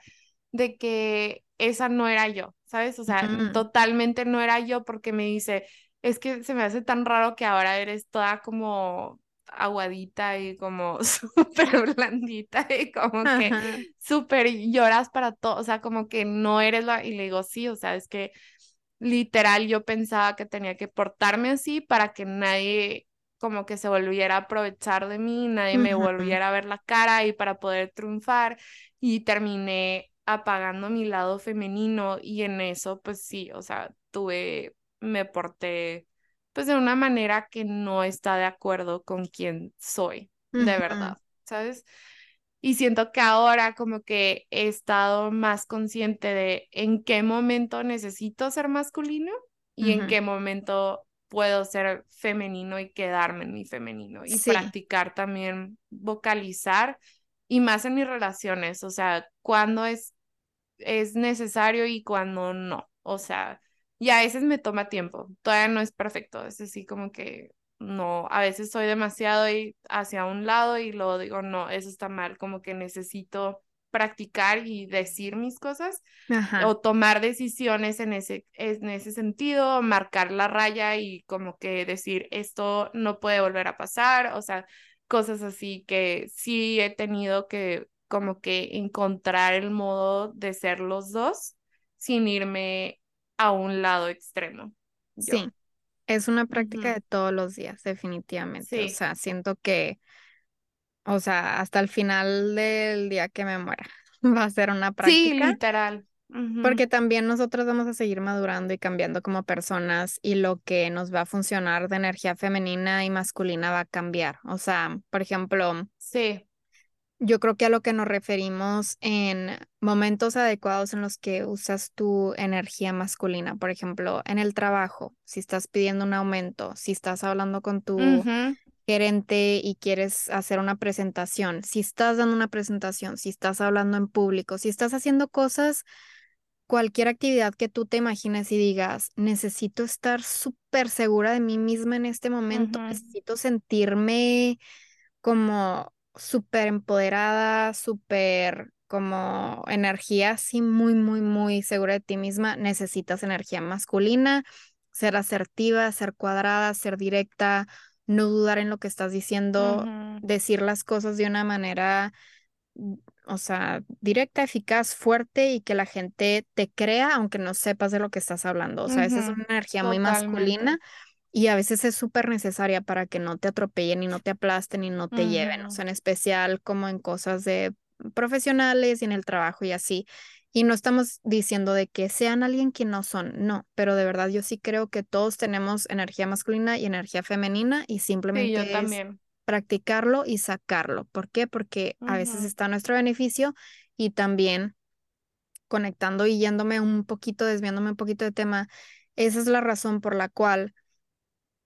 de que esa no era yo, ¿sabes? O sea, totalmente no era yo porque me dice, es que se me hace tan raro que ahora eres toda como aguadita y como súper blandita y como que súper lloras para todo, o sea, como que no eres la, y le digo, sí, o sea, es que literal yo pensaba que tenía que portarme así para que nadie como que se volviera a aprovechar de mí, nadie me volviera a ver la cara y para poder triunfar y terminé apagando mi lado femenino y en eso pues sí, o sea, tuve, me porté pues de una manera que no está de acuerdo con quien soy, de verdad, ¿sabes? Y siento que ahora como que he estado más consciente de en qué momento necesito ser masculino y en qué momento puedo ser femenino y quedarme en mi femenino y practicar también vocalizar y más en mis relaciones, o sea, cuando es, es necesario y cuando no, o sea, y a veces me toma tiempo, todavía no es perfecto, es así como que no, a veces soy demasiado hacia un lado y luego digo, no, eso está mal, como que necesito practicar y decir mis cosas o tomar decisiones en ese, en ese sentido, marcar la raya y como que decir, esto no puede volver a pasar, o sea, cosas así que sí he tenido que como que encontrar el modo de ser los dos sin irme a un lado extremo. Sí. Es una práctica de todos los días, definitivamente. O sea, siento que, o sea, hasta el final del día que me muera va a ser una práctica. Sí, literal. Porque también nosotros vamos a seguir madurando y cambiando como personas y lo que nos va a funcionar de energía femenina y masculina va a cambiar. O sea, por ejemplo, sí. Yo creo que a lo que nos referimos en momentos adecuados en los que usas tu energía masculina, por ejemplo, en el trabajo, si estás pidiendo un aumento, si estás hablando con tu gerente y quieres hacer una presentación, si estás dando una presentación, si estás hablando en público, si estás haciendo cosas, cualquier actividad que tú te imagines y digas, necesito estar súper segura de mí misma en este momento, necesito sentirme como súper empoderada, súper como energía así muy, muy, muy segura de ti misma, necesitas energía masculina, ser asertiva, ser cuadrada, ser directa, no dudar en lo que estás diciendo, decir las cosas de una manera, mm, o sea, directa, eficaz, fuerte y que la gente te crea aunque no sepas de lo que estás hablando. O sea, esa es una energía muy masculina y a veces es súper necesaria para que no te atropellen y no te aplasten y no te lleven, o sea, en especial como en cosas de profesionales y en el trabajo y así. Y no estamos diciendo de que sean alguien que no son, no, pero de verdad yo sí creo que todos tenemos energía masculina y energía femenina y simplemente es practicarlo y sacarlo. ¿Por qué? Porque a veces está a nuestro beneficio y también conectando y yéndome un poquito, desviándome un poquito de tema, esa es la razón por la cual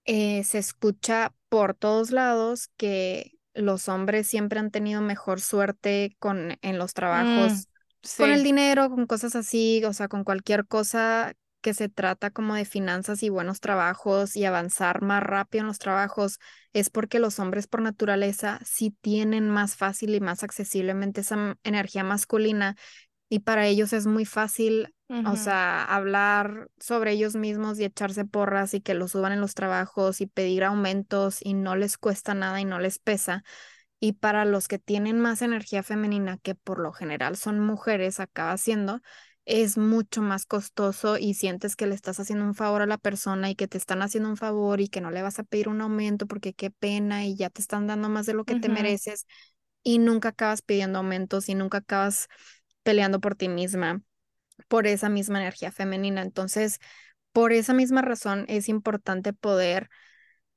eh, se escucha por todos lados que los hombres siempre han tenido mejor suerte con, en los mm, trabajos, con el dinero, con cosas así, o sea, con cualquier cosa que se trata como de finanzas y buenos trabajos y avanzar más rápido en los trabajos, es porque los hombres por naturaleza sí tienen más fácil y más accesiblemente esa energía masculina y para ellos es muy fácil o sea, hablar sobre ellos mismos y echarse porras y que los suban en los trabajos y pedir aumentos y no les cuesta nada y no les pesa. Y para los que tienen más energía femenina, que por lo general son mujeres, acaba siendo, es mucho más costoso y sientes que le estás haciendo un favor a la persona y que te están haciendo un favor y que no le vas a pedir un aumento porque qué pena y ya te están dando más de lo que te mereces y nunca acabas pidiendo aumentos y nunca acabas peleando por ti misma por esa misma energía femenina. Entonces, por esa misma razón es importante poder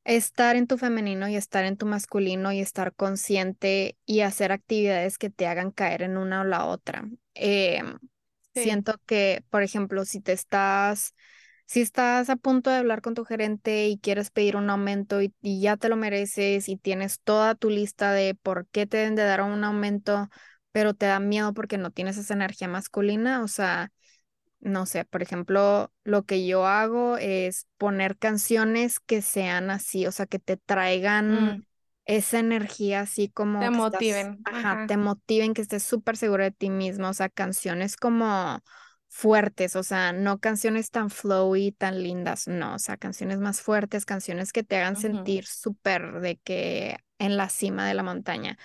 estar en tu femenino y estar en tu masculino y estar consciente y hacer actividades que te hagan caer en una o la otra. Em, siento que, por ejemplo, si te estás, si estás a punto de hablar con tu gerente y quieres pedir un aumento y, y ya te lo mereces y tienes toda tu lista de por qué te deben de dar un aumento, pero te da miedo porque no tienes esa energía masculina, o sea, no sé, por ejemplo, lo que yo hago es poner canciones que sean así, o sea, que te traigan mm. esa energía así como... Te motiven. ajá, te motiven, que estés súper seguro de ti mismo, o sea, canciones como fuertes, o sea, no canciones tan flowy, tan lindas, no, o sea, canciones más fuertes, canciones que te hagan sentir súper de que en la cima de la montaña.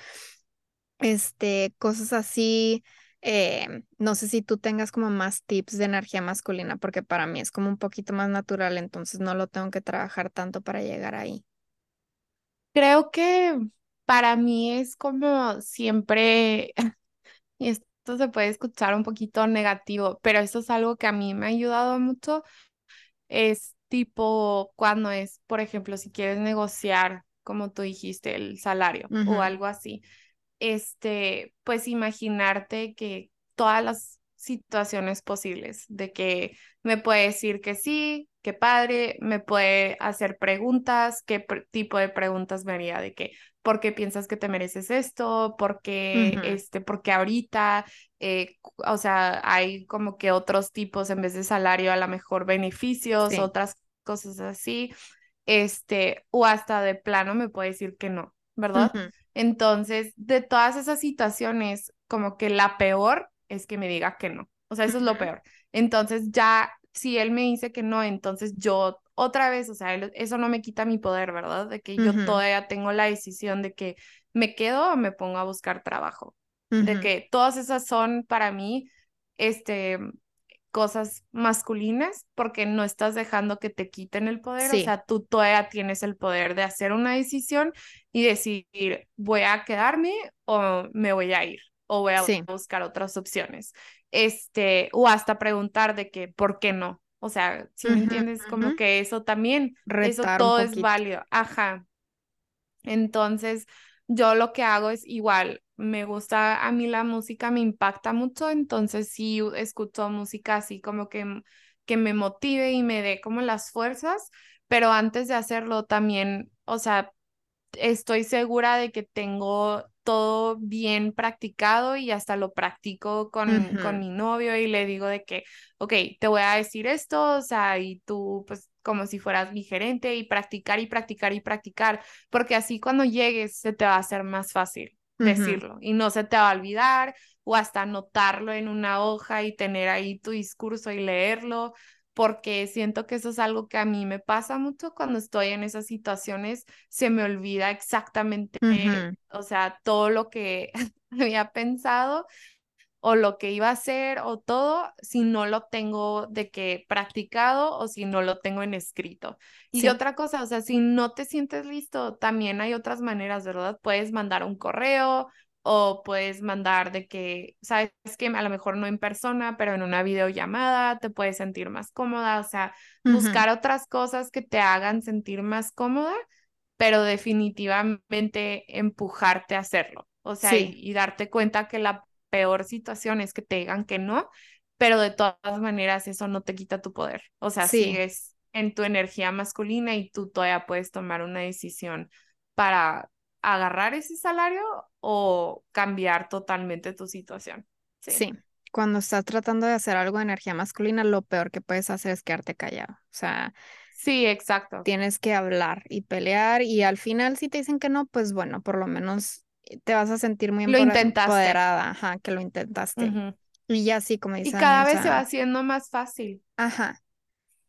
Este, cosas así Eh, no sé si tú tengas como más tips de energía masculina, porque para mí es como un poquito más natural, entonces no lo tengo que trabajar tanto para llegar ahí. Creo que para mí es como siempre, y esto se puede escuchar un poquito negativo, pero eso es algo que a mí me ha ayudado mucho, es tipo cuando es, por ejemplo, si quieres negociar, como tú dijiste, el salario o algo así este, pues imaginarte que todas las situaciones posibles, de que me puede decir que sí, que padre, me puede hacer preguntas, qué tipo de preguntas me haría, de que, ¿por qué piensas que te mereces esto? ¿Por qué, este, porque ahorita, eh, o sea, hay como que otros tipos en vez de salario, a lo mejor beneficios, otras cosas así, este, o hasta de plano me puede decir que no, ¿verdad? Entonces, de todas esas situaciones, como que la peor es que me diga que no. O sea, eso es lo peor. Entonces, ya, si él me dice que no, entonces yo otra vez, o sea, eso no me quita mi poder, ¿verdad? De que yo todavía tengo la decisión de que me quedo o me pongo a buscar trabajo. De que todas esas son para mí, este, cosas masculinas porque no estás dejando que te quiten el poder, o sea, tú todavía tienes el poder de hacer una decisión y decidir, voy a quedarme o me voy a ir o voy a buscar otras opciones. Este, o hasta preguntar de que, ¿por qué no? O sea, si me entiendes, como que eso también, eso todo es válido. Ajá. Entonces, yo lo que hago es igual, me gusta a mí la música, me impacta mucho, entonces sí escucho música así como que, que me motive y me dé como las fuerzas, pero antes de hacerlo también, o sea, estoy segura de que tengo todo bien practicado y hasta lo practico con, con mi novio y le digo de que, ok, te voy a decir esto, o sea, y tú pues como si fueras mi gerente y practicar y practicar y practicar, porque así cuando llegues se te va a hacer más fácil decirlo y no se te va a olvidar o hasta anotarlo en una hoja y tener ahí tu discurso y leerlo, porque siento que eso es algo que a mí me pasa mucho cuando estoy en esas situaciones, se me olvida exactamente, o sea, todo lo que había pensado o lo que iba a hacer o todo si no lo tengo de que practicado o si no lo tengo en escrito. Y otra cosa, o sea, si no te sientes listo, también hay otras maneras, ¿verdad? Puedes mandar un correo o puedes mandar de que, sabes que a lo mejor no en persona, pero en una videollamada te puedes sentir más cómoda, o sea, buscar otras cosas que te hagan sentir más cómoda, pero definitivamente empujarte a hacerlo. O sea, y darte cuenta que la peor situación es que te digan que no, pero de todas maneras eso no te quita tu poder. O sea, sigues en tu energía masculina y tú todavía puedes tomar una decisión para agarrar ese salario o cambiar totalmente tu situación. Sí. Cuando estás tratando de hacer algo de energía masculina, lo peor que puedes hacer es quedarte callado. O sea, sí, exacto. Tienes que hablar y pelear y al final si te dicen que no, pues bueno, por lo menos te vas a sentir muy lo empoderada, ajá, que lo intentaste. Y ya así, como dicen. Y cada vez se va haciendo más fácil. Ajá.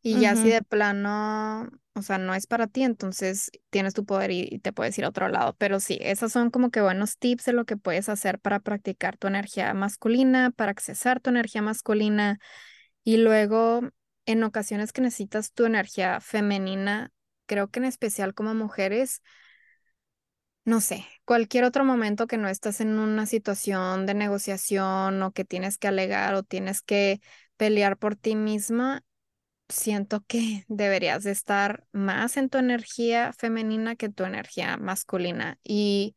Y ya si de plano, o sea, no es para ti, entonces tienes tu poder y, te puedes ir a otro lado. Pero sí, esos son como que buenos tips de lo que puedes hacer para practicar tu energía masculina, para accesar tu energía masculina. Y luego, en ocasiones que necesitas tu energía femenina, creo que en especial como mujeres, no sé, cualquier otro momento que no estás en una situación de negociación o que tienes que alegar o tienes que pelear por ti misma, siento que deberías de estar más en tu energía femenina que tu energía masculina. Y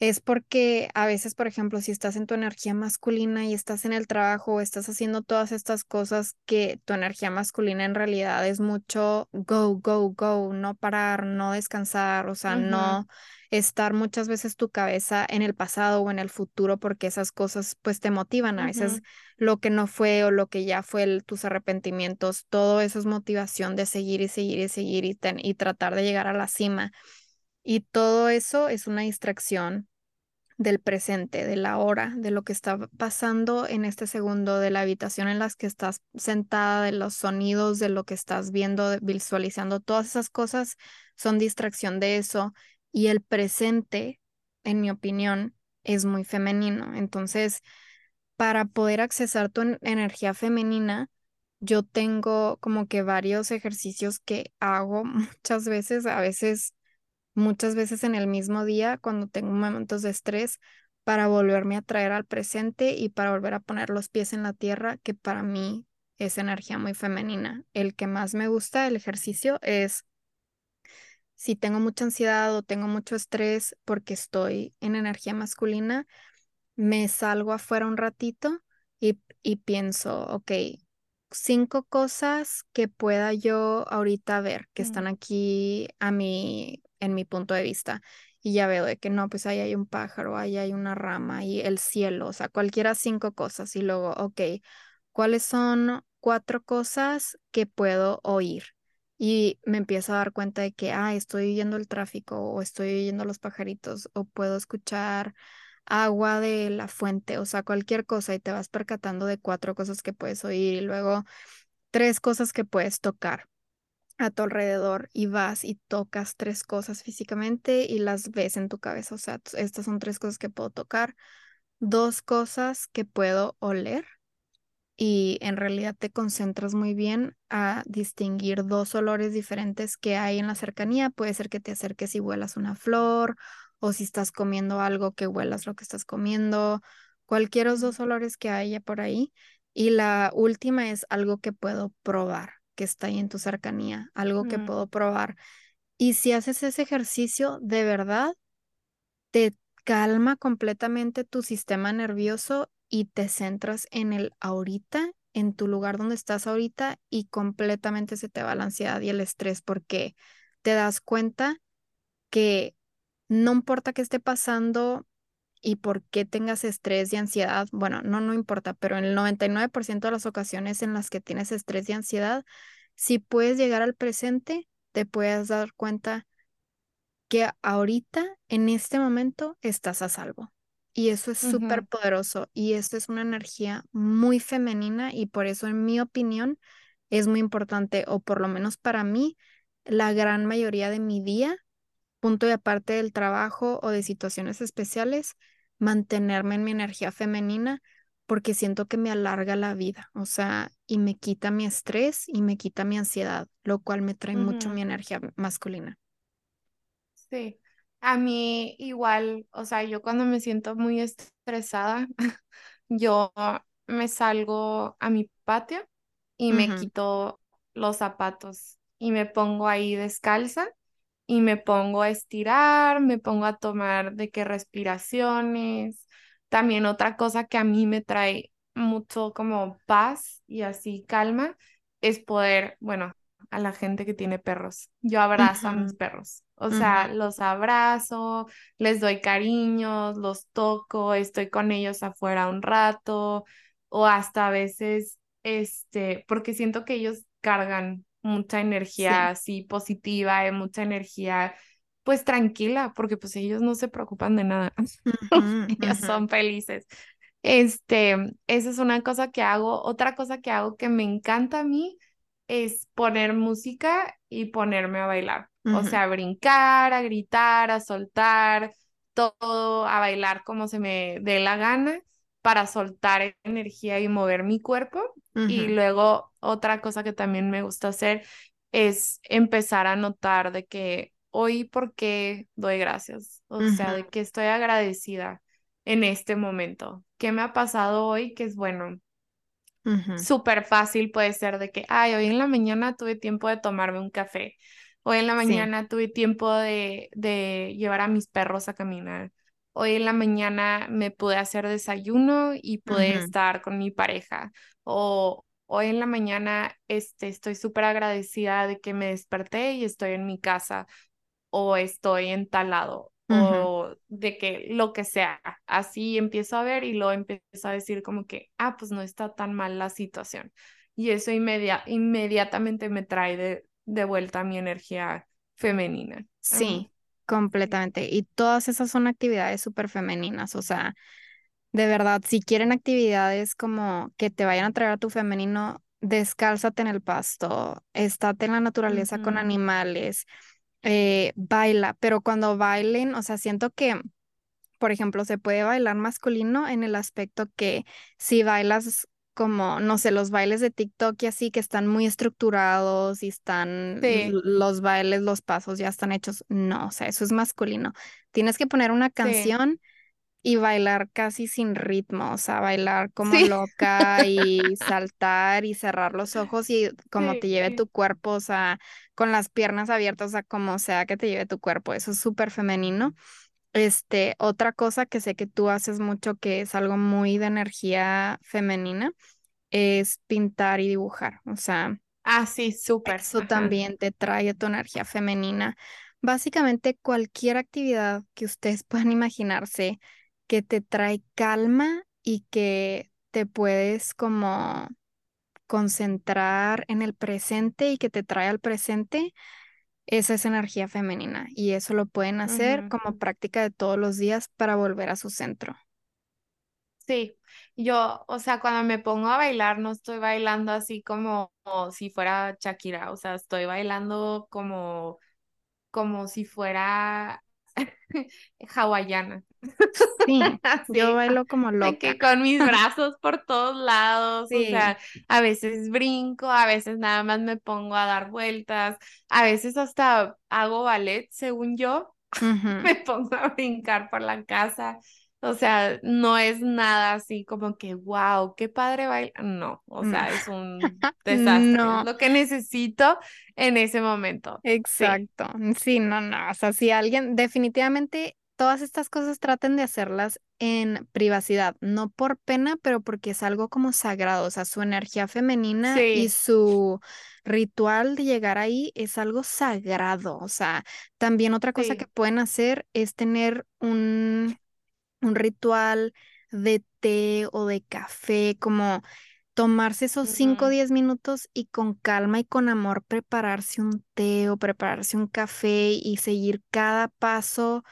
es porque a veces, por ejemplo, si estás en tu energía masculina y estás en el trabajo o estás haciendo todas estas cosas que tu energía masculina en realidad es mucho go, go, go, no parar, no descansar, o sea, no estar muchas veces tu cabeza en el pasado o en el futuro porque esas cosas pues te motivan. A veces lo que no fue o lo que ya fue tus arrepentimientos, todo eso es motivación de seguir y seguir y seguir y, y tratar de llegar a la cima. Y todo eso es una distracción del presente, de la hora, de lo que está pasando en este segundo, de la habitación en la que estás sentada, de los sonidos, de lo que estás viendo, visualizando, todas esas cosas son distracción de eso. Y el presente, en mi opinión, es muy femenino. Entonces, para poder accesar tu energía femenina, yo tengo como que varios ejercicios que hago muchas veces, a veces, muchas veces en el mismo día cuando tengo momentos de estrés para volverme a traer al presente y para volver a poner los pies en la tierra, que para mí es energía muy femenina. El que más me gusta el ejercicio es si tengo mucha ansiedad o tengo mucho estrés porque estoy en energía masculina, me salgo afuera un ratito y, y pienso, ok, cinco cosas que pueda yo ahorita ver que están aquí a mi, en mi punto de vista. Y ya veo de que no, pues ahí hay un pájaro, ahí hay una rama y el cielo, o sea, cualquiera cinco cosas. Y luego, ok, ¿cuáles son cuatro cosas que puedo oír? Y me empiezo a dar cuenta de que, ah, estoy oyendo el tráfico o estoy oyendo los pajaritos o puedo escuchar agua de la fuente, o sea, cualquier cosa y te vas percatando de cuatro cosas que puedes oír y luego tres cosas que puedes tocar a tu alrededor y vas y tocas tres cosas físicamente y las ves en tu cabeza, o sea, estas son tres cosas que puedo tocar, dos cosas que puedo oler y en realidad te concentras muy bien a distinguir dos olores diferentes que hay en la cercanía. Puede ser que te acerques y huelas una flor o si estás comiendo algo que huelas lo que estás comiendo, de los dos olores que haya por ahí. Y la última es algo que puedo probar, que está ahí en tu cercanía, algo que puedo probar. Y si haces ese ejercicio, de verdad, te calma completamente tu sistema nervioso y te centras en el ahorita, en tu lugar donde estás ahorita y completamente se te va la ansiedad y el estrés porque te das cuenta que no importa qué esté pasando y por qué tengas estrés y ansiedad, bueno, no, no importa, pero en el 99% de las ocasiones en las que tienes estrés y ansiedad, si puedes llegar al presente, te puedes dar cuenta que ahorita, en este momento, estás a salvo. Y eso es súper poderoso y esto es una energía muy femenina y por eso, en mi opinión, es muy importante, o por lo menos para mí, la gran mayoría de mi día punto y aparte del trabajo o de situaciones especiales, mantenerme en mi energía femenina porque siento que me alarga la vida, o sea, y me quita mi estrés y me quita mi ansiedad, lo cual me trae mucho mi energía masculina. Sí, a mí igual, o sea, yo cuando me siento muy estresada, yo me salgo a mi patio y me quito los zapatos y me pongo ahí descalza y me pongo a estirar, me pongo a tomar de qué respiraciones. También otra cosa que a mí me trae mucho como paz y así calma es poder, bueno, a la gente que tiene perros. Yo abrazo a mis perros. O sea, los abrazo, les doy cariños, los toco, estoy con ellos afuera un rato o hasta a veces, este, porque siento que ellos cargan mucha energía así positiva, y mucha energía pues tranquila, porque pues ellos no se preocupan de nada, ellos son felices. Este, esa es una cosa que hago. Otra cosa que hago que me encanta a mí es poner música y ponerme a bailar. O sea, a brincar, a gritar, a soltar, todo, a bailar como se me dé la gana para soltar energía y mover mi cuerpo. Y luego otra cosa que también me gusta hacer es empezar a notar de que hoy por qué doy gracias, o sea, de que estoy agradecida en este momento. ¿Qué me ha pasado hoy? Que es bueno. Súper fácil puede ser de que, ay, hoy en la mañana tuve tiempo de tomarme un café. Hoy en la mañana tuve tiempo de, de llevar a mis perros a caminar. Hoy en la mañana me pude hacer desayuno y pude estar con mi pareja. O hoy en la mañana este, estoy súper agradecida de que me desperté y estoy en mi casa o estoy en tal lado o de que lo que sea. Así empiezo a ver y luego empiezo a decir como que, ah, pues no está tan mal la situación. Y eso inmediatamente me trae de, de vuelta mi energía femenina. Sí, completamente. Y todas esas son actividades súper femeninas, o sea, de verdad, si quieren actividades como que te vayan a traer a tu femenino, descálzate en el pasto, estate en la naturaleza con animales, eh, baila, pero cuando bailen, o sea, siento que por ejemplo, se puede bailar masculino en el aspecto que si bailas como, no sé, los bailes de TikTok y así que están muy estructurados y están Sí, los bailes, los pasos ya están hechos. No, o sea, eso es masculino. Tienes que poner una sí, canción y bailar casi sin ritmo, o sea, bailar como sí, loca y saltar y cerrar los ojos y como te lleve tu cuerpo, o sea, con las piernas abiertas, o sea, como sea que te lleve tu cuerpo. Eso es súper femenino. Este, otra cosa que sé que tú haces mucho, que es algo muy de energía femenina, es pintar y dibujar. O sea, Ah, sí, súper. eso Ajá. también te trae tu energía femenina. Básicamente cualquier actividad que ustedes puedan imaginarse que te trae calma y que te puedes como concentrar en el presente y que te trae al presente, esa es energía femenina y eso lo pueden hacer como práctica de todos los días para volver a su centro. Sí, yo, o sea, cuando me pongo a bailar, no estoy bailando así como, como si fuera Shakira, o sea, estoy bailando como, como si fuera hawaiana. Sí, yo Así, bailo como loca. que con mis brazos por todos lados, o Sí. sea, a veces brinco, a veces nada más me pongo a dar vueltas, a veces hasta hago ballet, según yo, Ujú. me pongo a brincar por la casa. O sea, no es nada así como que, wow, qué padre baila. No, o No. sea, es un desastre. Es No. lo que necesito en ese momento. Sí, Exacto. Sí, no, no. O sea, si alguien, definitivamente todas estas cosas traten de hacerlas en privacidad, no por pena, pero porque es algo como sagrado. O sea, su energía femenina y su ritual de llegar ahí es algo sagrado. O sea, también otra cosa que pueden hacer es tener un, un ritual de té o de café, como tomarse esos 5 o Ujú, 10 minutos y con calma y con amor prepararse un té o prepararse un café y seguir cada paso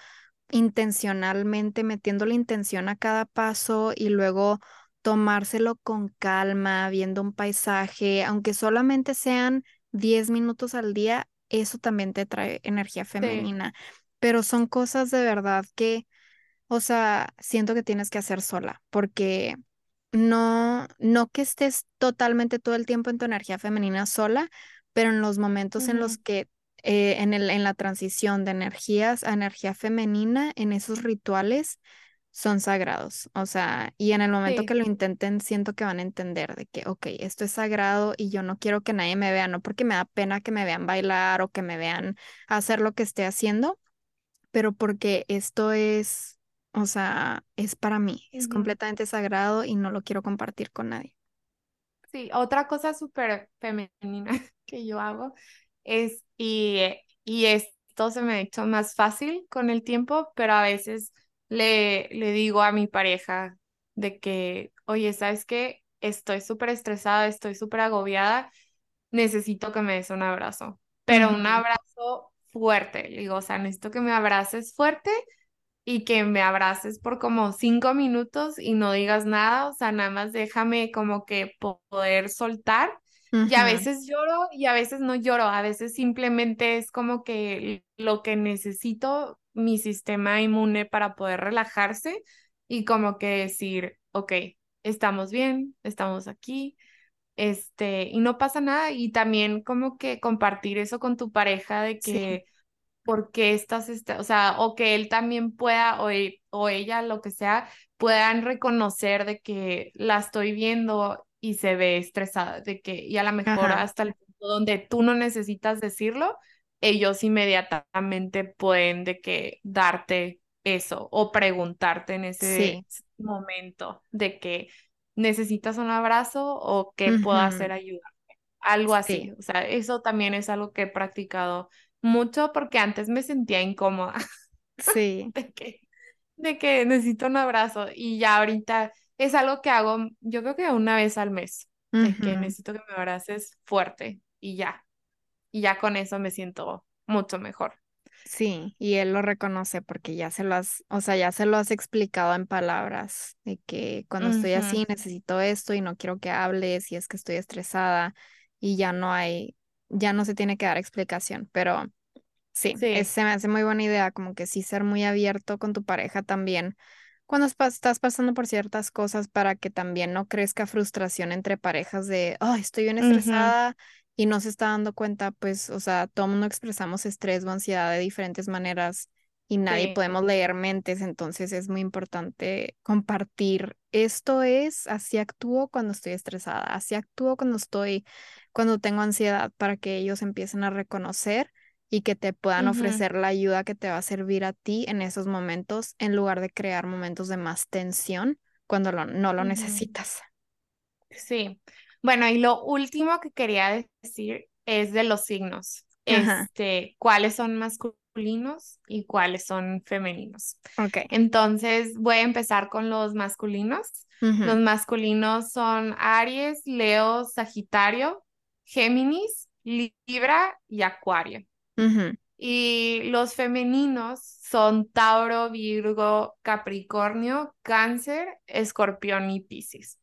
intencionalmente, metiendo la intención a cada paso y luego tomárselo con calma, viendo un paisaje, aunque solamente sean 10 minutos al día, eso también te trae energía Sí. femenina. Pero son cosas de verdad que o sea, siento que tienes que hacer sola, porque no, no que estés totalmente todo el tiempo en tu energía femenina sola, pero en los momentos en los que, eh, en el, en la transición de energías a energía femenina, en esos rituales, son sagrados. O sea, y en el momento que lo intenten, siento que van a entender de que, ok, esto es sagrado y yo no quiero que nadie me vea, no porque me da pena que me vean bailar o que me vean hacer lo que esté haciendo pero porque esto es, o sea, es para mí, es completamente sagrado y no lo quiero compartir con nadie. Sí, otra cosa súper femenina que yo hago es, y, y esto se me ha hecho más fácil con el tiempo, pero a veces le, le digo a mi pareja de que, oye, ¿sabes qué? Estoy súper estresada, estoy súper agobiada, necesito que me des un abrazo, pero un abrazo fuerte. Le digo, o sea, necesito que me abraces fuerte y que me abraces por como cinco minutos y no digas nada, o sea, nada más déjame como que po- poder soltar. Y a veces lloro y a veces no lloro, a veces simplemente es como que lo que necesito mi sistema inmune para poder relajarse y como que decir, ok, estamos bien, estamos aquí, este, y no pasa nada. Y también como que compartir eso con tu pareja de Sí, que porque estás, esta- o sea, o que él también pueda, o, e- o ella, lo que sea, puedan reconocer de que la estoy viendo y se ve estresada, de que, y a lo mejor ajá, hasta el punto donde tú no necesitas decirlo, ellos inmediatamente pueden de que darte eso o preguntarte en ese sí, momento de que necesitas un abrazo o qué puedo hacer ayuda algo así. sí, O sea, eso también es algo que he practicado mucho porque antes me sentía incómoda sí, de que, de que necesito un abrazo y ya ahorita es algo que hago, yo creo que una vez al mes, de que necesito que me abraces fuerte y ya, y ya con eso me siento mucho mejor. sí, y él lo reconoce porque ya se lo has, o sea, ya se lo has explicado en palabras de que cuando estoy así necesito esto y no quiero que hables y es que estoy estresada y ya no hay, ya no se tiene que dar explicación, pero Sí, Sí. es- se me hace muy buena idea, como que sí ser muy abierto con tu pareja también. Cuando estás pasando por ciertas cosas para que también no crezca frustración entre parejas de, oh, estoy bien estresada y no se está dando cuenta, pues, o sea, todo mundo expresamos estrés o ansiedad de diferentes maneras y nadie Sí. podemos leer mentes, entonces es muy importante compartir. Esto es, así actúo cuando estoy estresada, así actúo cuando estoy, cuando tengo ansiedad, para que ellos empiecen a reconocer y que te puedan ofrecer la ayuda que te va a servir a ti en esos momentos, en lugar de crear momentos de más tensión cuando lo- no lo necesitas. Sí. Bueno, y lo último que quería decir es de los signos. Ajá, Este, cuáles son masculinos y cuáles son femeninos. ok. Entonces, voy a empezar con los masculinos. Los masculinos son Aries, Leo, Sagitario, Géminis, Libra y Acuario. Y los femeninos son Tauro, Virgo, Capricornio, Cáncer, Escorpión y Piscis.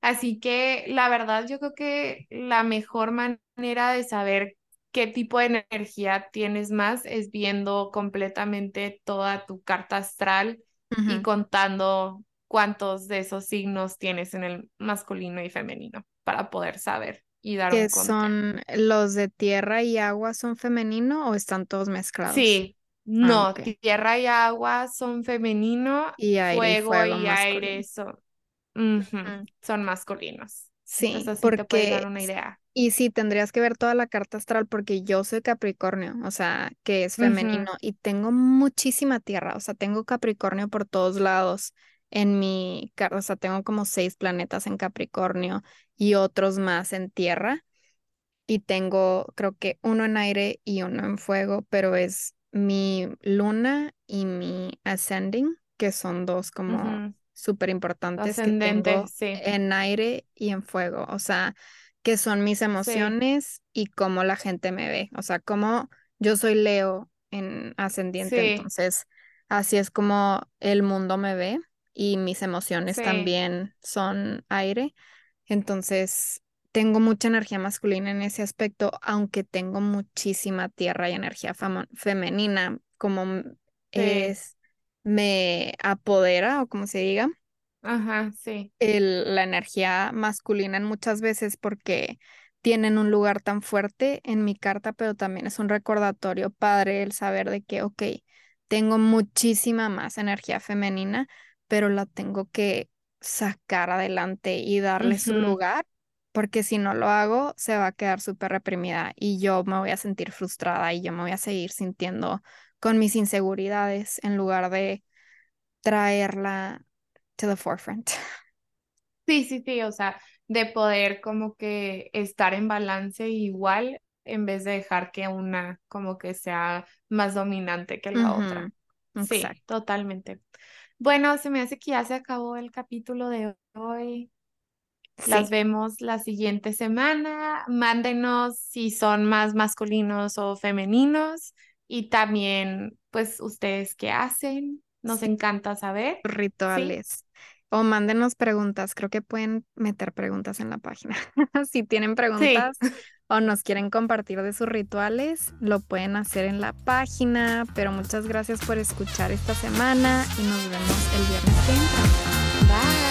Así que la verdad yo creo que la mejor manera de saber qué tipo de energía tienes más es viendo completamente toda tu carta astral y contando cuántos de esos signos tienes en el masculino y femenino para poder saber y dar un ¿Qué conteo. son los de tierra y agua son femenino o están todos mezclados? Sí, Ah, no, tierra y agua son femenino, Y aire y fuego y aire son, son masculinos. Sí, Entonces así te puedes dar porque, una idea. y sí, tendrías que ver toda la carta astral porque yo soy Capricornio, o sea, que es femenino y tengo muchísima tierra, o sea, tengo Capricornio por todos lados en mi carta, o sea, tengo como seis planetas en Capricornio y otros más en tierra. Y tengo creo que uno en aire y uno en fuego, pero es mi luna y mi ascending, que son dos como ujú. súper importantes que tengo sí, en aire y en fuego, o sea, que son mis sí, emociones y cómo la gente me ve, o sea, como yo soy Leo en ascendiente, sí, entonces así es como el mundo me ve y mis emociones sí, también son aire. Entonces, tengo mucha energía masculina en ese aspecto, aunque tengo muchísima tierra y energía femenina, como sí, es, me apodera o como se diga, ajá, sí, el- la energía masculina en muchas veces porque tienen un lugar tan fuerte en mi carta, pero también es un recordatorio padre el saber de que, ok, tengo muchísima más energía femenina, pero la tengo que sacar adelante y darle su lugar, porque si no lo hago, se va a quedar súper reprimida y yo me voy a sentir frustrada y yo me voy a seguir sintiendo con mis inseguridades en lugar de traerla to the forefront. Sí, sí, sí, o sea, de poder como que estar en balance igual en vez de dejar que una como que sea más dominante que la otra. Sí, totalmente. Bueno, se me hace que ya se acabó el capítulo de hoy. Las vemos la siguiente semana. Mándenos si son más masculinos o femeninos y también, pues, ustedes qué hacen. Nos sí, encanta saber. ¿Sí? rituales. O mándenos preguntas. Creo que pueden meter preguntas en la página. Si tienen Sí. preguntas o nos quieren compartir de sus rituales, lo pueden hacer en la página. Pero muchas gracias por escuchar esta semana y nos vemos el viernes. Bye.